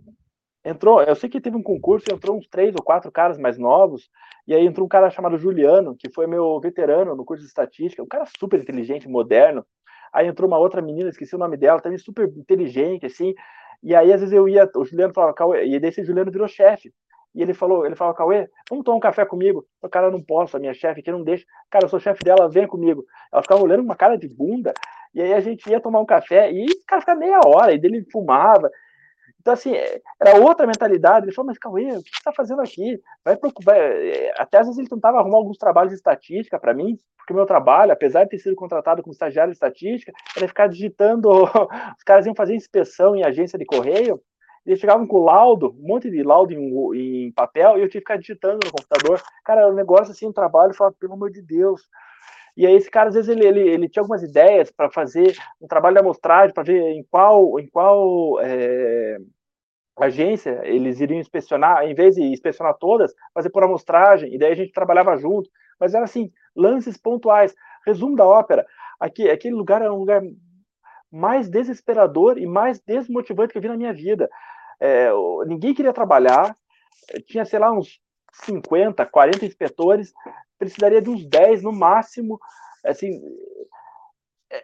Entrou, eu sei que teve um concurso, entrou uns três ou quatro caras mais novos, e aí entrou um cara chamado Juliano, que foi meu veterano no curso de estatística, um cara super inteligente, moderno. Aí entrou uma outra menina, esqueci o nome dela, também super inteligente, assim. E aí, às vezes, eu ia, o Juliano falava, Cauê, e desse Juliano virou chefe. E ele falou, ele falou, Cauê, vamos tomar um café comigo. O cara, não posso, a minha chefe aqui não deixa. Cara, eu sou chefe dela, vem comigo. Ela ficava olhando com uma cara de bunda, e aí a gente ia tomar um café, e cara ficava meia hora, e dele fumava, então, assim, é, era outra mentalidade. Ele falou, mas Cauê, o que você está fazendo aqui? Vai procurar. É, até às vezes ele tentava arrumar alguns trabalhos de estatística para mim, porque o meu trabalho, apesar de ter sido contratado como estagiário de estatística, era ficar digitando. Os caras iam fazer inspeção em agência de correio, eles chegavam com laudo, um monte de laudo em, em papel, e eu tinha que ficar digitando no computador. Cara, era um negócio assim, um trabalho, eu falava, pelo amor de Deus, e aí esse cara, às vezes, ele, ele, ele tinha algumas ideias para fazer um trabalho de amostragem, para ver em qual, em qual é, agência eles iriam inspecionar, em vez de inspecionar todas, fazer por amostragem, e daí a gente trabalhava junto. Mas era assim, lances pontuais. Resumo da ópera, aqui, aquele lugar era um lugar mais desesperador e mais desmotivante que eu vi na minha vida. É, ninguém queria trabalhar, tinha, sei lá, uns 50, 40 inspetores, precisaria de uns 10 no máximo. Assim,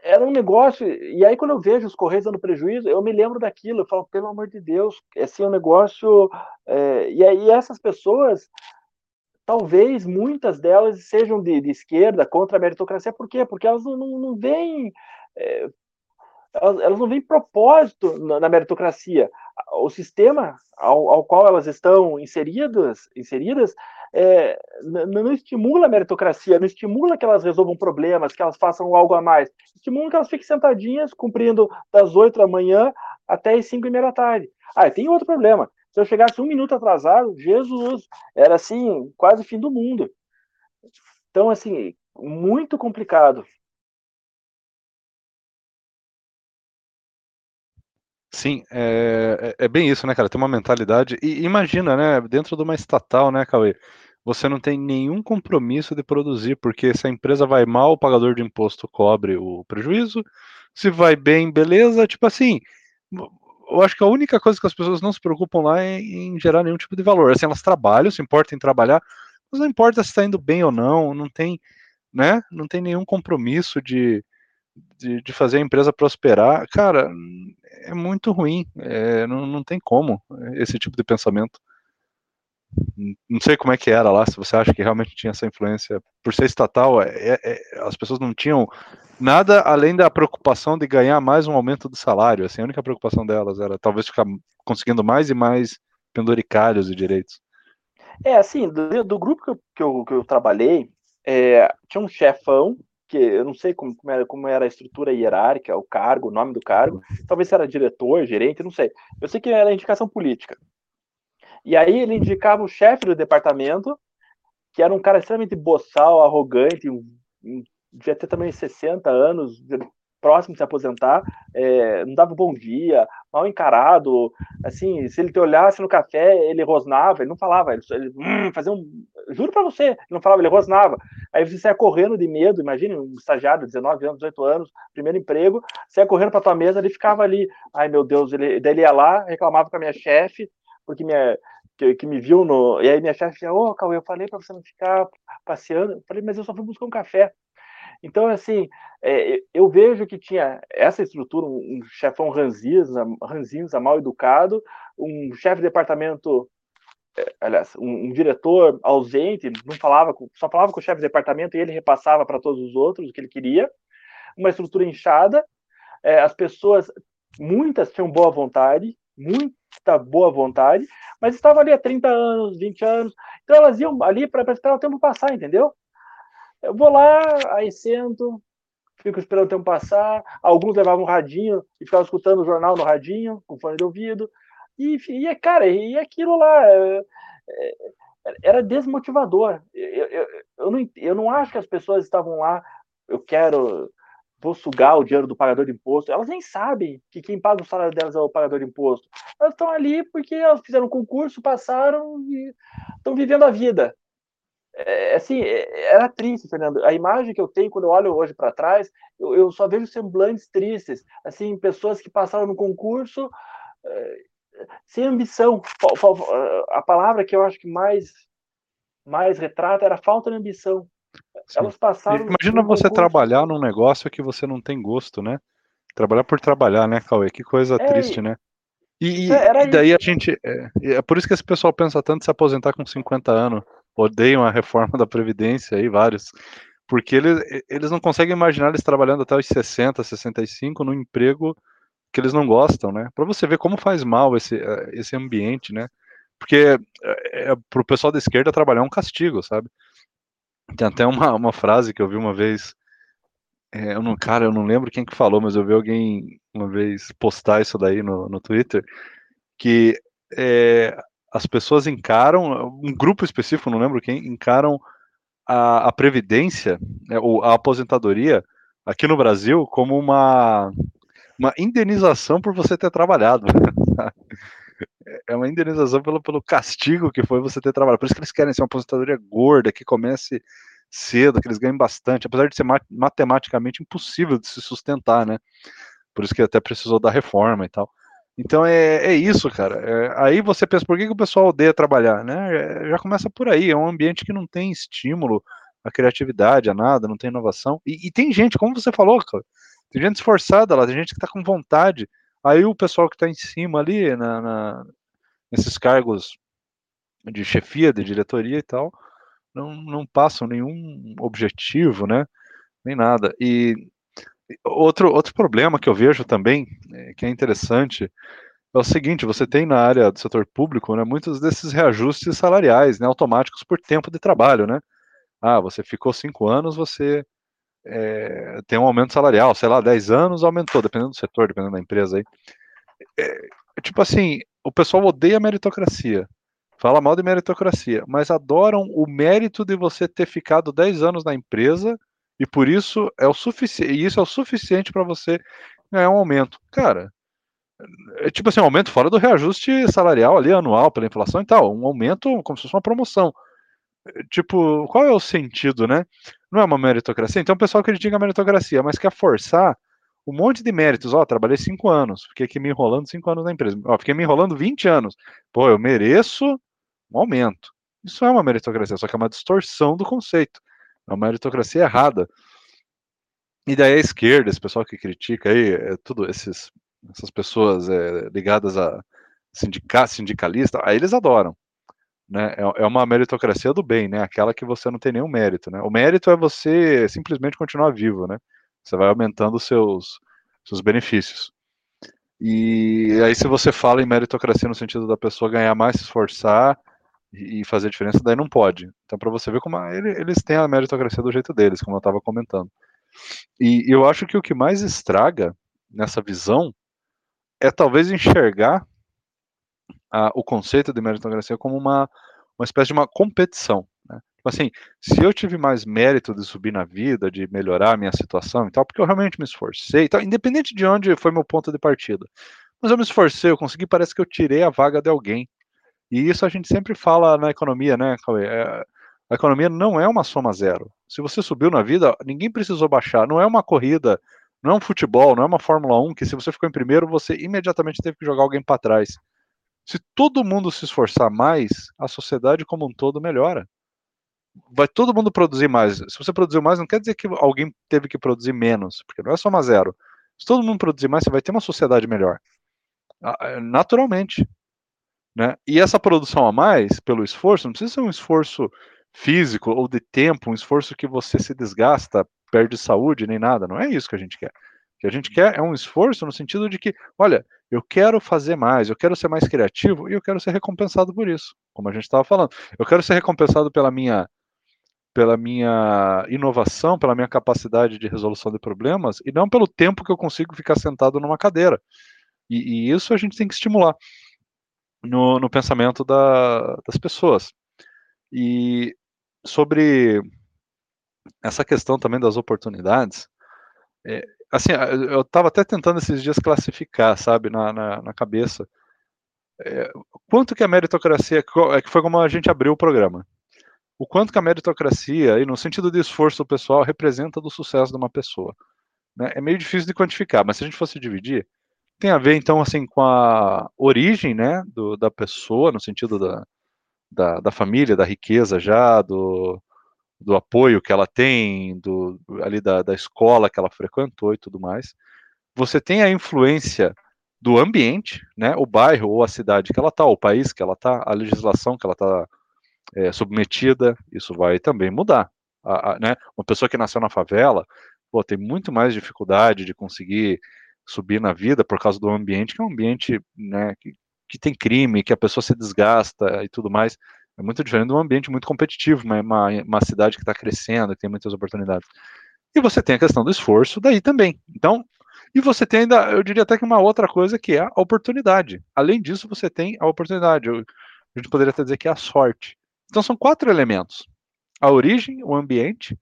era um negócio. E aí, quando eu vejo os Correios dando prejuízo, eu me lembro daquilo. Eu falo, pelo amor de Deus, esse é um negócio. É, e aí, essas pessoas, talvez muitas delas sejam de, de, esquerda, contra a meritocracia. Por quê? Porque elas não, não, não veem. É, elas, elas, não veem propósito na, na meritocracia. O sistema ao, ao, qual elas estão inseridas, inseridas é, não estimula a meritocracia, não estimula que elas resolvam problemas, que elas façam algo a mais. Estimula que elas fiquem sentadinhas, cumprindo das 8 da manhã até as 5 e meia da tarde. Ah, tem outro problema. Se eu chegasse um minuto atrasado, Jesus, era assim, quase fim do mundo. Então, assim, muito complicado. Sim, é, é, é bem isso, né, cara? Tem uma mentalidade. E imagina, né, dentro de uma estatal, né, Cauê? Você não tem nenhum compromisso de produzir, porque se a empresa vai mal, o pagador de imposto cobre o prejuízo. Se vai bem, beleza. Tipo assim, eu acho que a única coisa que as pessoas não se preocupam lá é em gerar nenhum tipo de valor. Assim, elas trabalham, se importam em trabalhar, mas não importa se está indo bem ou não, não tem, né? Não tem nenhum compromisso de, de, de fazer a empresa prosperar. Cara, é muito ruim. É, não, não tem como esse tipo de pensamento. Não sei como é que era lá, se você acha que realmente tinha essa influência. Por ser estatal, é, é, é, as pessoas não tinham nada além da preocupação de ganhar mais um aumento do salário. Assim, a única preocupação delas era talvez ficar conseguindo mais e mais penduricalhos e direitos. É, assim, do, do grupo que eu, que eu, que eu trabalhei, é, tinha um chefão que eu não sei como, como, era, como era a estrutura hierárquica, o cargo, o nome do cargo, talvez era diretor, gerente, não sei. Eu sei que era indicação política. E aí ele indicava o chefe do departamento, que era um cara extremamente boçal, arrogante, devia ter também 60 anos, próximo de se aposentar, é, não dava bom dia, mal encarado, assim, se ele te olhasse no café, ele rosnava, ele não falava, ele, ele hum, fazia um, juro para você, ele não falava, ele rosnava, aí você saia correndo de medo, imagine um estagiário, 19 anos, 18 anos, primeiro emprego, saia correndo para tua mesa, ele ficava ali, ai meu Deus, ele, daí ele ia lá, reclamava com a minha chefe, porque minha, que, que, me viu no. E aí minha chefe dizia, ô, oh, Cauê, eu falei para você não ficar passeando. Eu falei, mas eu só fui buscar um café. Então, assim, é, eu vejo que tinha essa estrutura, um, chefão ranzinza, ranzinza, mal educado, um chefe de departamento, é, aliás, um, um, diretor ausente, não falava, com, só falava com o chefe de departamento e ele repassava para todos os outros o que ele queria, uma estrutura inchada, é, as pessoas, muitas tinham boa vontade, muita boa vontade, mas estavam ali há 30 anos, 20 anos, então elas iam ali para esperar o tempo passar, entendeu? Eu vou lá, aí sento, fico esperando o tempo passar. Alguns levavam um radinho e ficavam escutando o jornal no radinho, com fone de ouvido. E, e cara, e aquilo lá é, é, era desmotivador. Eu, eu, eu, não, eu não acho que as pessoas estavam lá, eu quero, vou sugar o dinheiro do pagador de imposto. Elas nem sabem que quem paga o salário delas é o pagador de imposto. Elas estão ali porque elas fizeram um concurso, passaram e estão vivendo a vida. É, assim, é, era triste, Fernando. A imagem que eu tenho quando eu olho hoje para trás, eu, eu, só vejo semblantes tristes, assim, pessoas que passaram no concurso é, sem ambição. A palavra que eu acho que mais mais retrata era falta de ambição. Sim. Elas passaram. Imagina você concurso. trabalhar num negócio que você não tem gosto, né? Trabalhar por trabalhar, né, Cauê? Que coisa é, triste, né? E, e daí isso. a gente. É, é, por isso que esse pessoal pensa tanto em se aposentar com 50 anos. Odeiam a reforma da Previdência aí, vários. Porque eles, eles não conseguem imaginar eles trabalhando até os 60, 65 num emprego que eles não gostam, né? Para você ver como faz mal esse, é, esse ambiente, né? Porque é, é, para o pessoal da esquerda trabalhar é um castigo, sabe? Tem até uma, uma frase que eu vi uma vez, é, eu não, cara, eu não lembro quem que falou, mas eu vi alguém uma vez postar isso daí no, no Twitter, que é, as pessoas encaram, um grupo específico, não lembro quem, encaram a, a previdência, né, ou a aposentadoria aqui no Brasil como uma, uma indenização por você ter trabalhado. é uma indenização pelo, pelo castigo que foi você ter trabalhado. Por isso que eles querem ser uma aposentadoria gorda, que comece cedo, que eles ganhem bastante, apesar de ser matematicamente impossível de se sustentar, né? Por isso que até precisou da reforma e tal. Então é, é isso, cara. É, aí você pensa, por que, que o pessoal odeia trabalhar? Né? É, já começa por aí, é um ambiente que não tem estímulo à criatividade, a nada, não tem inovação. E, e tem gente, como você falou, cara, tem gente esforçada lá, tem gente que está com vontade. Aí o pessoal que está em cima ali, na, na, nesses cargos de chefia, de diretoria e tal, não, não passam nenhum objetivo, né? Nem nada. E outro, outro problema que eu vejo também, é, que é interessante, é o seguinte: você tem na área do setor público, né, muitos desses reajustes salariais, né, automáticos por tempo de trabalho, né? Ah, você ficou cinco anos, você é, tem um aumento salarial, sei lá, 10 anos aumentou, dependendo do setor, dependendo da empresa aí. É, tipo assim, o pessoal odeia a meritocracia, fala mal de meritocracia, mas adoram o mérito de você ter ficado 10 anos na empresa e por isso é o suficiente, isso é o suficiente para você ganhar um aumento. Cara, é tipo assim, um aumento fora do reajuste salarial ali anual pela inflação e tal, um aumento como se fosse uma promoção. Tipo, qual é o sentido, né? Não é uma meritocracia. Então o pessoal critica a meritocracia, mas quer forçar um monte de méritos. Ó, trabalhei cinco anos, fiquei aqui me enrolando cinco anos na empresa. Ó, fiquei me enrolando 20 anos. Pô, eu mereço um aumento. Isso é uma meritocracia, só que é uma distorção do conceito. É uma meritocracia errada. E daí a esquerda, esse pessoal que critica aí, é tudo esses, essas pessoas é, ligadas a sindica, sindicalista, aí eles adoram. Né? É, é uma meritocracia do bem, né? Aquela que você não tem nenhum mérito, né? O mérito é você simplesmente continuar vivo, né? Você vai aumentando os seus, seus benefícios. E aí, se você fala em meritocracia no sentido da pessoa ganhar mais, se esforçar e fazer diferença, daí não pode. Então, para você ver como eles têm a meritocracia do jeito deles, como eu estava comentando. E eu acho que o que mais estraga nessa visão é talvez enxergar a, o conceito de meritocracia como uma, uma espécie de uma competição. Né? Tipo assim, se eu tive mais mérito de subir na vida, de melhorar a minha situação e tal, porque eu realmente me esforcei tal, independente de onde foi meu ponto de partida. Mas eu me esforcei, eu consegui, parece que eu tirei a vaga de alguém. E isso a gente sempre fala na economia, né, Cauê? É, a economia não é uma soma zero. Se você subiu na vida, ninguém precisou baixar. Não é uma corrida, não é um futebol, não é uma Fórmula 1 que se você ficou em primeiro, você imediatamente teve que jogar alguém para trás. Se todo mundo se esforçar mais, a sociedade como um todo melhora vai todo mundo produzir mais. Se você produziu mais, não quer dizer que alguém teve que produzir menos, porque não é só uma zero. Se todo mundo produzir mais, você vai ter uma sociedade melhor. Ah, é, naturalmente. Né? E essa produção a mais, pelo esforço, não precisa ser um esforço físico ou de tempo, um esforço que você se desgasta, perde saúde, nem nada. Não é isso que a gente quer. O que a gente quer é um esforço no sentido de que, olha, eu quero fazer mais, eu quero ser mais criativo e eu quero ser recompensado por isso, como a gente estava falando. Eu quero ser recompensado pela minha pela minha inovação, pela minha capacidade de resolução de problemas, e não pelo tempo que eu consigo ficar sentado numa cadeira. E, e isso a gente tem que estimular. No, no pensamento da, das pessoas. E sobre essa questão também das oportunidades, é, assim, eu estava até tentando esses dias classificar, sabe, na, na, na cabeça, é, quanto que a meritocracia, é que foi como a gente abriu o programa, o quanto que a meritocracia, e no sentido de esforço pessoal, representa do sucesso de uma pessoa. Né? É meio difícil de quantificar, mas se a gente fosse dividir, tem a ver, então, assim, com a origem, né, do, da pessoa, no sentido da, da, da família, da riqueza já, do, do apoio que ela tem, do, ali da, da escola que ela frequentou e tudo mais. Você tem a influência do ambiente, né, o bairro ou a cidade que ela está, o país que ela está, a legislação que ela está é, submetida, isso vai também mudar. A, a, né, uma pessoa que nasceu na favela, pô, tem muito mais dificuldade de conseguir subir na vida por causa do ambiente, que é um ambiente né, que, que tem crime, que a pessoa se desgasta e tudo mais. É muito diferente de um ambiente muito competitivo, uma, uma, uma cidade que está crescendo e tem muitas oportunidades. E você tem a questão do esforço daí também. Então, e você tem ainda, eu diria até que uma outra coisa que é a oportunidade. Além disso, você tem a oportunidade. A gente poderia até dizer que é a sorte. Então são quatro elementos: a origem, o ambiente,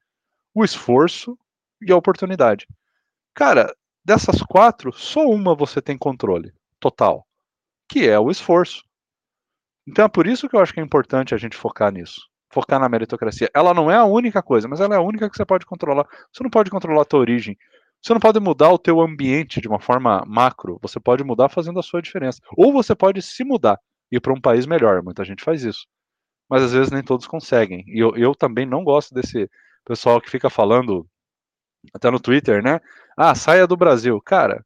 o esforço e a oportunidade. Cara, dessas quatro, só uma você tem controle total, que é o esforço. Então é por isso que eu acho que é importante a gente focar nisso. Focar na meritocracia. Ela não é a única coisa, mas ela é a única que você pode controlar. Você não pode controlar a tua origem. Você não pode mudar o teu ambiente de uma forma macro. Você pode mudar fazendo a sua diferença. Ou você pode se mudar e ir para um país melhor. Muita gente faz isso mas às vezes nem todos conseguem. E eu, eu também não gosto desse pessoal que fica falando, até no Twitter, né? Ah, saia do Brasil. Cara,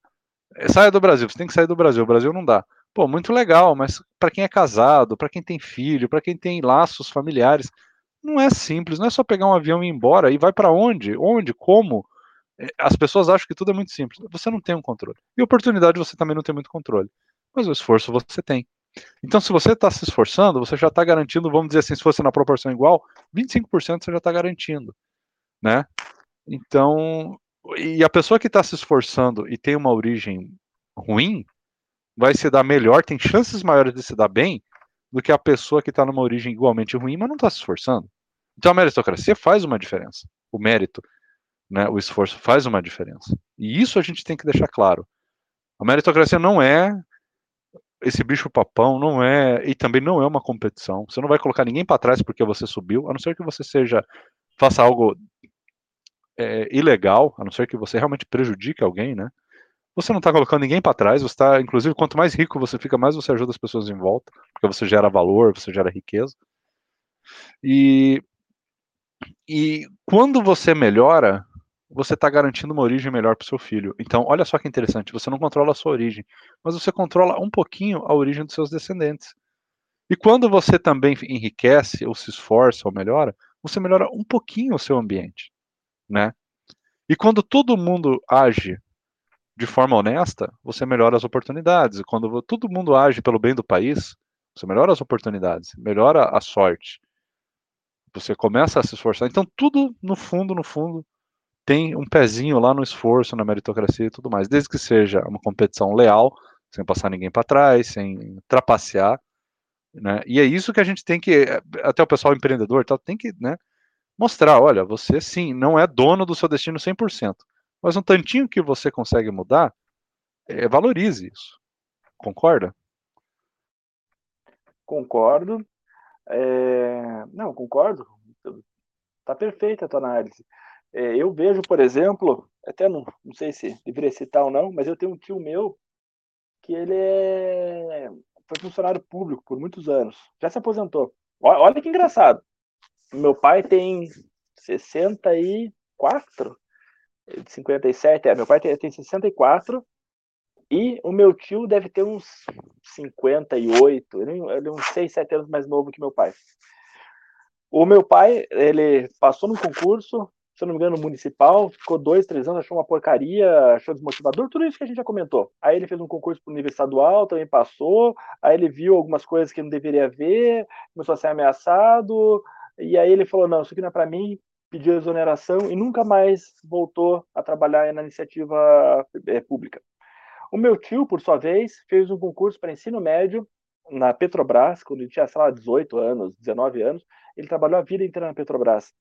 é, saia do Brasil, você tem que sair do Brasil, o Brasil não dá. Pô, muito legal, mas para quem é casado, para quem tem filho, para quem tem laços familiares, não é simples, não é só pegar um avião e ir embora. E vai para onde? Onde? Como? É, as pessoas acham que tudo é muito simples. Você não tem um controle. E oportunidade você também não tem muito controle. Mas o esforço você tem. Então, se você está se esforçando, você já está garantindo, vamos dizer assim, se fosse na proporção igual, 25% você já está garantindo, né? Então, e a pessoa que está se esforçando e tem uma origem ruim, vai se dar melhor, tem chances maiores de se dar bem, do que a pessoa que está numa origem igualmente ruim, mas não está se esforçando. Então, a meritocracia faz uma diferença. O mérito, né, o esforço faz uma diferença. E isso a gente tem que deixar claro. A meritocracia não é esse bicho papão não é e também não é uma competição. Você não vai colocar ninguém para trás porque você subiu, a não ser que você seja faça algo é, ilegal, a não ser que você realmente prejudique alguém, né? Você não está colocando ninguém para trás, você está, inclusive, quanto mais rico você fica, mais você ajuda as pessoas em volta, porque você gera valor, você gera riqueza. E, e quando você melhora, você está garantindo uma origem melhor para o seu filho. Então, olha só que interessante, você não controla a sua origem, mas você controla um pouquinho a origem dos seus descendentes. E quando você também enriquece, ou se esforça, ou melhora, você melhora um pouquinho o seu ambiente, né? E quando todo mundo age de forma honesta, você melhora as oportunidades. Quando todo mundo age pelo bem do país, você melhora as oportunidades, melhora a sorte. Você começa a se esforçar. Então, tudo, no fundo, no fundo, tem um pezinho lá no esforço, na meritocracia e tudo mais, desde que seja uma competição leal, sem passar ninguém para trás, sem trapacear, né? E é isso que a gente tem que, até o pessoal empreendedor, tá, tem que, né, mostrar, olha, você sim, não é dono do seu destino 100%, mas um tantinho que você consegue mudar, é, valorize isso. Concorda? Concordo. É... Não, concordo. Tá perfeita a tua análise. É, eu vejo, por exemplo, até não, não sei se deveria citar ou não, mas eu tenho um tio meu que ele é, foi funcionário público por muitos anos, já se aposentou. Olha que engraçado. Meu pai tem 64, 57, é, meu pai tem, tem 64 e o meu tio deve ter uns 58, ele, ele é uns 6, 7 anos mais novo que meu pai. O meu pai, ele passou no concurso, se eu não me engano, municipal, ficou dois, três anos, achou uma porcaria, achou desmotivador, tudo isso que a gente já comentou. Aí ele fez um concurso para o nível estadual, também passou, aí ele viu algumas coisas que não deveria ver, começou a ser ameaçado, e aí ele falou, não, isso aqui não é para mim, pediu exoneração e nunca mais voltou a trabalhar na iniciativa é, pública. O meu tio, por sua vez, fez um concurso para ensino médio na Petrobras, quando ele tinha, sei lá, 18 anos, 19 anos, ele trabalhou a vida inteira na Petrobras.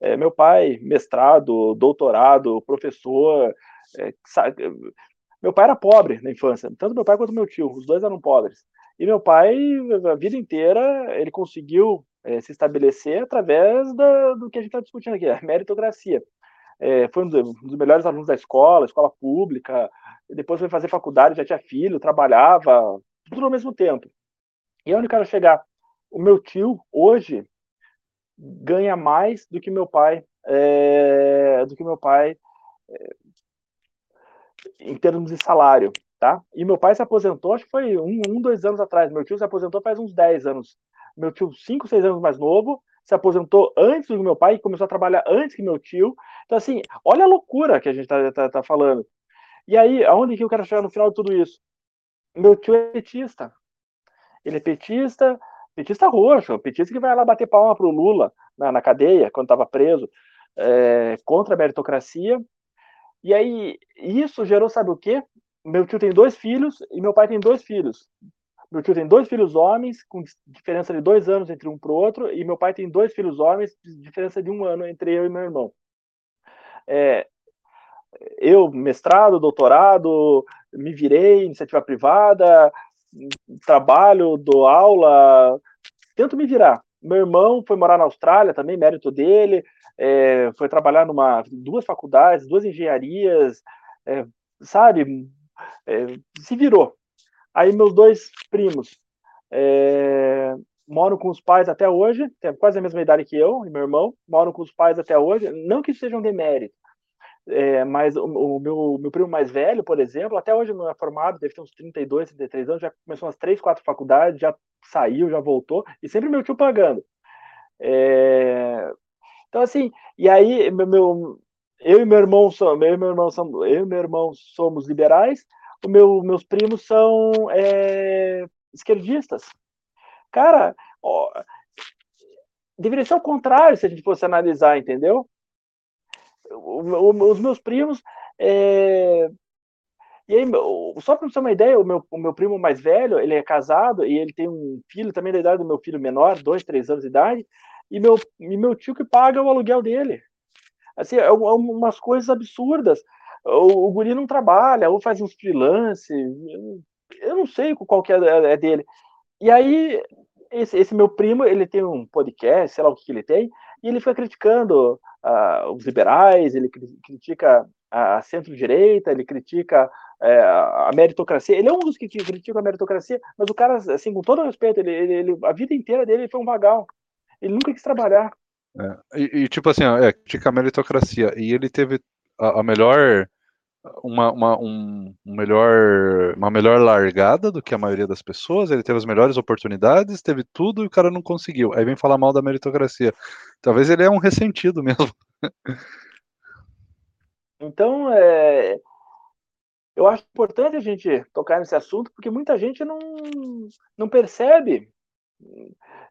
É, meu pai, mestrado, doutorado, professor, é, meu pai era pobre na infância, tanto meu pai quanto meu tio, os dois eram pobres. E meu pai, a vida inteira, ele conseguiu é, se estabelecer através da, do que a gente está discutindo aqui, a meritocracia. É, foi um dos, melhores alunos da escola, escola pública, depois foi fazer faculdade, já tinha filho, trabalhava, tudo ao mesmo tempo. E onde eu quero chegar? O meu tio, hoje, ganha mais do que meu pai, é, do que meu pai é, em termos de salário, tá? E meu pai se aposentou, acho que foi um, um, dois anos atrás. Meu tio se aposentou faz uns 10 anos. Meu tio, cinco, seis anos mais novo, se aposentou antes do meu pai e começou a trabalhar antes que meu tio. Então, assim, olha a loucura que a gente tá, tá, tá falando. E aí, aonde que eu quero chegar no final de tudo isso? Meu tio é petista. Ele é petista, petista roxo, petista que vai lá bater palma pro Lula na, na cadeia, quando estava preso, é, contra a meritocracia. E aí, isso gerou, sabe o quê? Meu tio tem dois filhos e meu pai tem dois filhos. Meu tio tem dois filhos homens, com diferença de dois anos entre um para o outro, e meu pai tem dois filhos homens, diferença de um ano entre eu e meu irmão. É, eu, mestrado, doutorado, me virei, iniciativa privada, trabalho, dou aula, tento me virar. Meu irmão foi morar na Austrália também, mérito dele, é, foi trabalhar numa duas faculdades, duas engenharias, é, sabe, é, se virou. Aí meus dois primos é, moram com os pais até hoje, tem quase a mesma idade que eu e meu irmão, moram com os pais até hoje, não que sejam demérito, é, mas o, o, meu, meu primo mais velho, por exemplo, até hoje não é formado, deve ter uns 32, 33 anos, já começou umas 3, 4 faculdades, já saiu, já voltou, e sempre meu tio pagando. É... Então, assim, e aí, meu, eu e meu irmão eu e meu irmão eu e meu irmão somos liberais, os meu, meus primos são é, esquerdistas. Cara, ó, deveria ser o contrário se a gente fosse analisar, entendeu? os meus primos. É... E aí, só para você ter uma ideia, o meu, o meu primo mais velho, ele é casado e ele tem um filho também da idade do meu filho menor, dois, três anos de idade, e meu, e meu tio que paga o aluguel dele. Assim, é, é umas coisas absurdas. O, o guri não trabalha, ou faz uns freelance, eu não sei qual que é, é dele. E aí, esse, esse, meu primo, ele tem um podcast, sei lá o que, que ele tem, e ele foi criticando uh, os liberais, ele critica a centro-direita, ele critica é, a meritocracia. Ele é um dos que critica a meritocracia, mas o cara, assim, com todo respeito, ele, ele, ele a vida inteira dele foi um vagal. Ele nunca quis trabalhar. É, e, e, tipo assim, é, critica a meritocracia. E ele teve a, a melhor uma, uma, um, melhor, uma melhor largada do que a maioria das pessoas, ele teve as melhores oportunidades, teve tudo e o cara não conseguiu. Aí vem falar mal da meritocracia. Talvez ele é um ressentido mesmo. Então, é, eu acho importante a gente tocar nesse assunto, porque muita gente não, não percebe,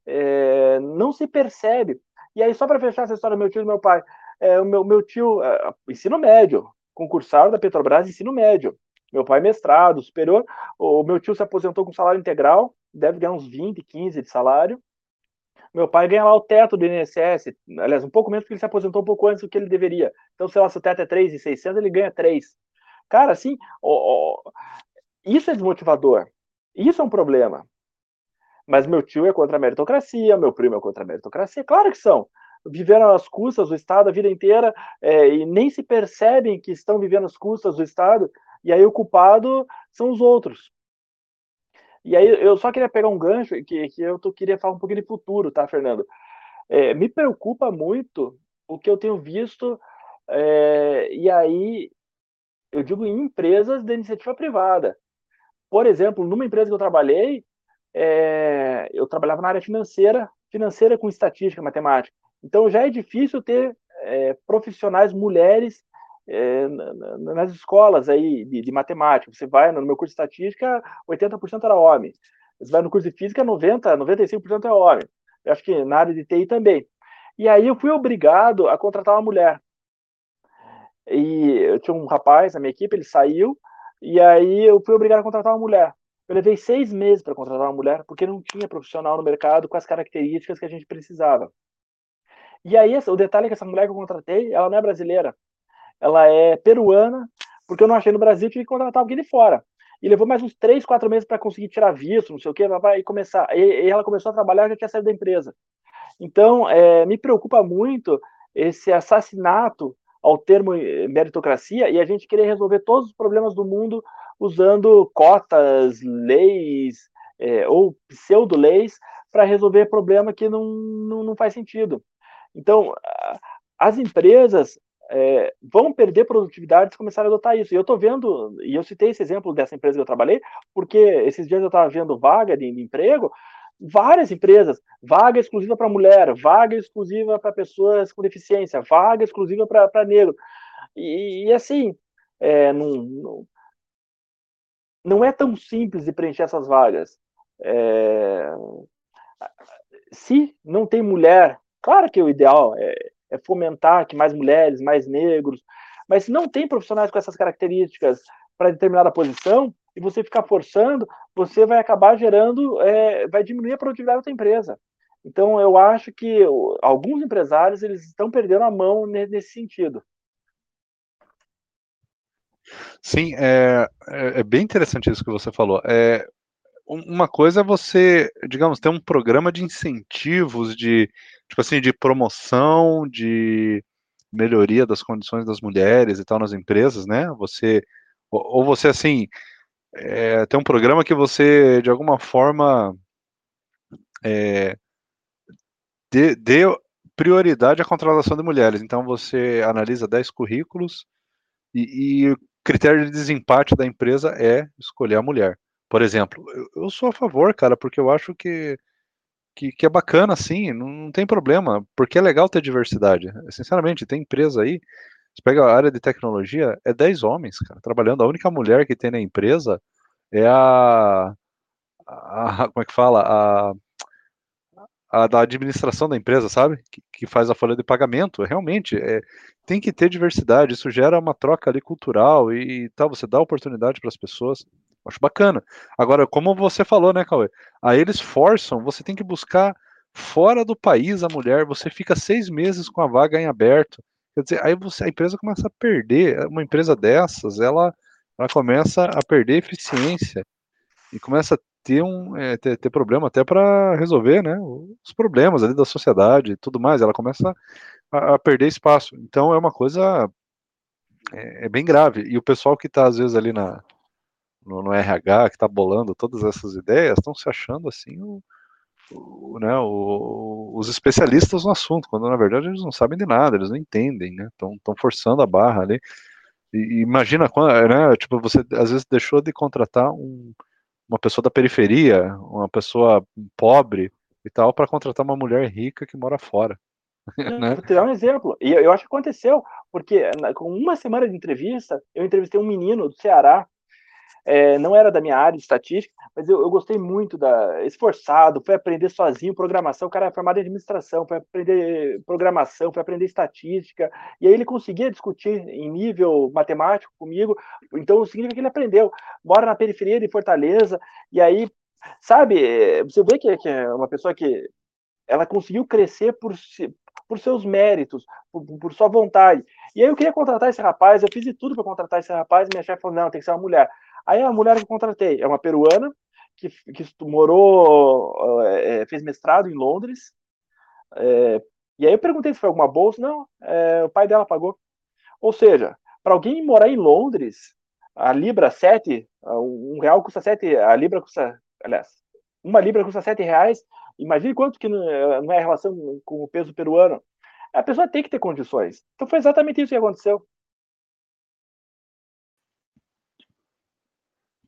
é, não se percebe. E aí, só para fechar essa história meu tio e meu pai, é, o meu, meu tio, é, ensino médio, concursado da Petrobras ensino médio. Meu pai mestrado, superior. O meu tio se aposentou com salário integral, deve ganhar uns 20, 15 de salário. Meu pai ganha lá o teto do INSS, aliás, um pouco menos porque ele se aposentou um pouco antes do que ele deveria. Então, sei lá, se o teto é 3,600, ele ganha 3. Cara, assim, isso é desmotivador. Isso é um problema. Mas meu tio é contra a meritocracia, meu primo é contra a meritocracia. Claro que são viveram às custas do Estado a vida inteira é, e nem se percebem que estão vivendo às custas do Estado, e aí o culpado são os outros. E aí eu só queria pegar um gancho que, que eu tô, queria falar um pouquinho de futuro, tá, Fernando? É, me preocupa muito o que eu tenho visto, é, e aí eu digo em empresas da iniciativa privada. Por exemplo, numa empresa que eu trabalhei, é, eu trabalhava na área financeira, financeira com estatística, matemática. Então já é difícil ter é, profissionais mulheres é, nas escolas aí de, de, matemática. Você vai no meu curso de estatística, 80% era homem. Você vai no curso de física, 90, 95% é homem. Eu acho que na área de TI também. E aí eu fui obrigado a contratar uma mulher. E eu tinha um rapaz na minha equipe, ele saiu, e aí eu fui obrigado a contratar uma mulher. Eu levei seis meses para contratar uma mulher, porque não tinha profissional no mercado com as características que a gente precisava. E aí, o detalhe é que essa mulher que eu contratei, ela não é brasileira. Ela é peruana, porque eu não achei no Brasil, tive que contratar alguém de fora. E levou mais uns três, quatro meses para conseguir tirar visto, não sei o quê, e começar. E, ela começou a trabalhar, já tinha saído da empresa. Então, é, me preocupa muito esse assassinato ao termo meritocracia e a gente querer resolver todos os problemas do mundo usando cotas, leis é, ou pseudo-leis para resolver problema que não, não, não, faz sentido. Então, as empresas é, vão perder produtividade se começarem a adotar isso. E eu estou vendo, e eu citei esse exemplo dessa empresa que eu trabalhei, porque esses dias eu estava vendo vaga de, de emprego, várias empresas, vaga exclusiva para mulher, vaga exclusiva para pessoas com deficiência, vaga exclusiva para negro. E, e, assim, é, não, não, não, é tão simples de preencher essas vagas. É, se não tem mulher, claro que o ideal é, é fomentar que mais mulheres, mais negros, mas se não tem profissionais com essas características para determinada posição, e você ficar forçando, você vai acabar gerando, é, vai diminuir a produtividade da tua empresa. Então, eu acho que alguns empresários eles estão perdendo a mão nesse sentido. Sim, é, é, é bem interessante isso que você falou. É, uma coisa é você, digamos, ter um programa de incentivos, de tipo assim, de promoção, de melhoria das condições das mulheres e tal nas empresas, né? Você ou você assim é, tem um programa que você de alguma forma é, dê, dê prioridade à contratação de mulheres. Então você analisa 10 currículos e, e o critério de desempate da empresa é escolher a mulher. Por exemplo, eu, eu sou a favor, cara, porque eu acho que que, que, é bacana, assim, não, não, tem problema, porque é legal ter diversidade. Sinceramente, tem empresa aí, você pega a área de tecnologia, é 10 homens, cara, trabalhando. A única mulher que tem na empresa é a. a como é que fala? A, a da administração da empresa, sabe? Que, que faz a folha de pagamento. Realmente, é, tem que ter diversidade, isso gera uma troca ali cultural e, e tal, você dá oportunidade para as pessoas. Acho bacana. Agora, como você falou, né, Cauê? Aí eles forçam, você tem que buscar fora do país a mulher, você fica seis meses com a vaga em aberto. Quer dizer, aí você, a empresa começa a perder. Uma empresa dessas, ela, ela começa a perder eficiência e começa a ter um é, ter, ter problema até para resolver, né, os problemas ali da sociedade e tudo mais. Ela começa a, a perder espaço. Então é uma coisa é, é bem grave. E o pessoal que está às vezes ali na no, no RH, que está bolando todas essas ideias, estão se achando assim o, o, né, o, os especialistas no assunto, quando na verdade eles não sabem de nada, eles não entendem, né? Estão forçando a barra ali. E, imagina quando, né, tipo, você às vezes deixou de contratar um, uma pessoa da periferia, uma pessoa pobre e tal, para contratar uma mulher rica que mora fora. né? Vou te dar um exemplo. E eu acho que aconteceu, porque com uma semana de entrevista, eu entrevistei um menino do Ceará é, não era da minha área de estatística, mas eu, eu, gostei muito da esforçado, foi aprender sozinho programação, o cara é formado em administração, foi aprender programação, foi aprender estatística, e aí ele conseguia discutir em nível matemático comigo, então significa que ele aprendeu, mora na periferia de Fortaleza, e aí, sabe, você vê que, que é uma pessoa que ela conseguiu crescer por, por seus méritos, por, por, sua vontade. E aí eu queria contratar esse rapaz, eu fiz de tudo para contratar esse rapaz, minha chefe falou, não, tem que ser uma mulher. Aí a mulher que eu contratei é uma peruana que, que morou, é, fez mestrado em Londres. É, e aí eu perguntei se foi alguma bolsa. Não, é, o pai dela pagou. Ou seja, para alguém morar em Londres, a libra 7, um real custa 7, a libra custa, aliás, uma libra custa 7 reais. Imagine quanto que não é a relação com o peso peruano. A pessoa tem que ter condições. Então foi exatamente isso que aconteceu.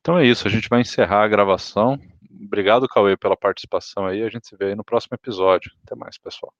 Então é isso, a gente vai encerrar a gravação. Obrigado, Cauê, pela participação aí. A gente se vê aí no próximo episódio. Até mais, pessoal.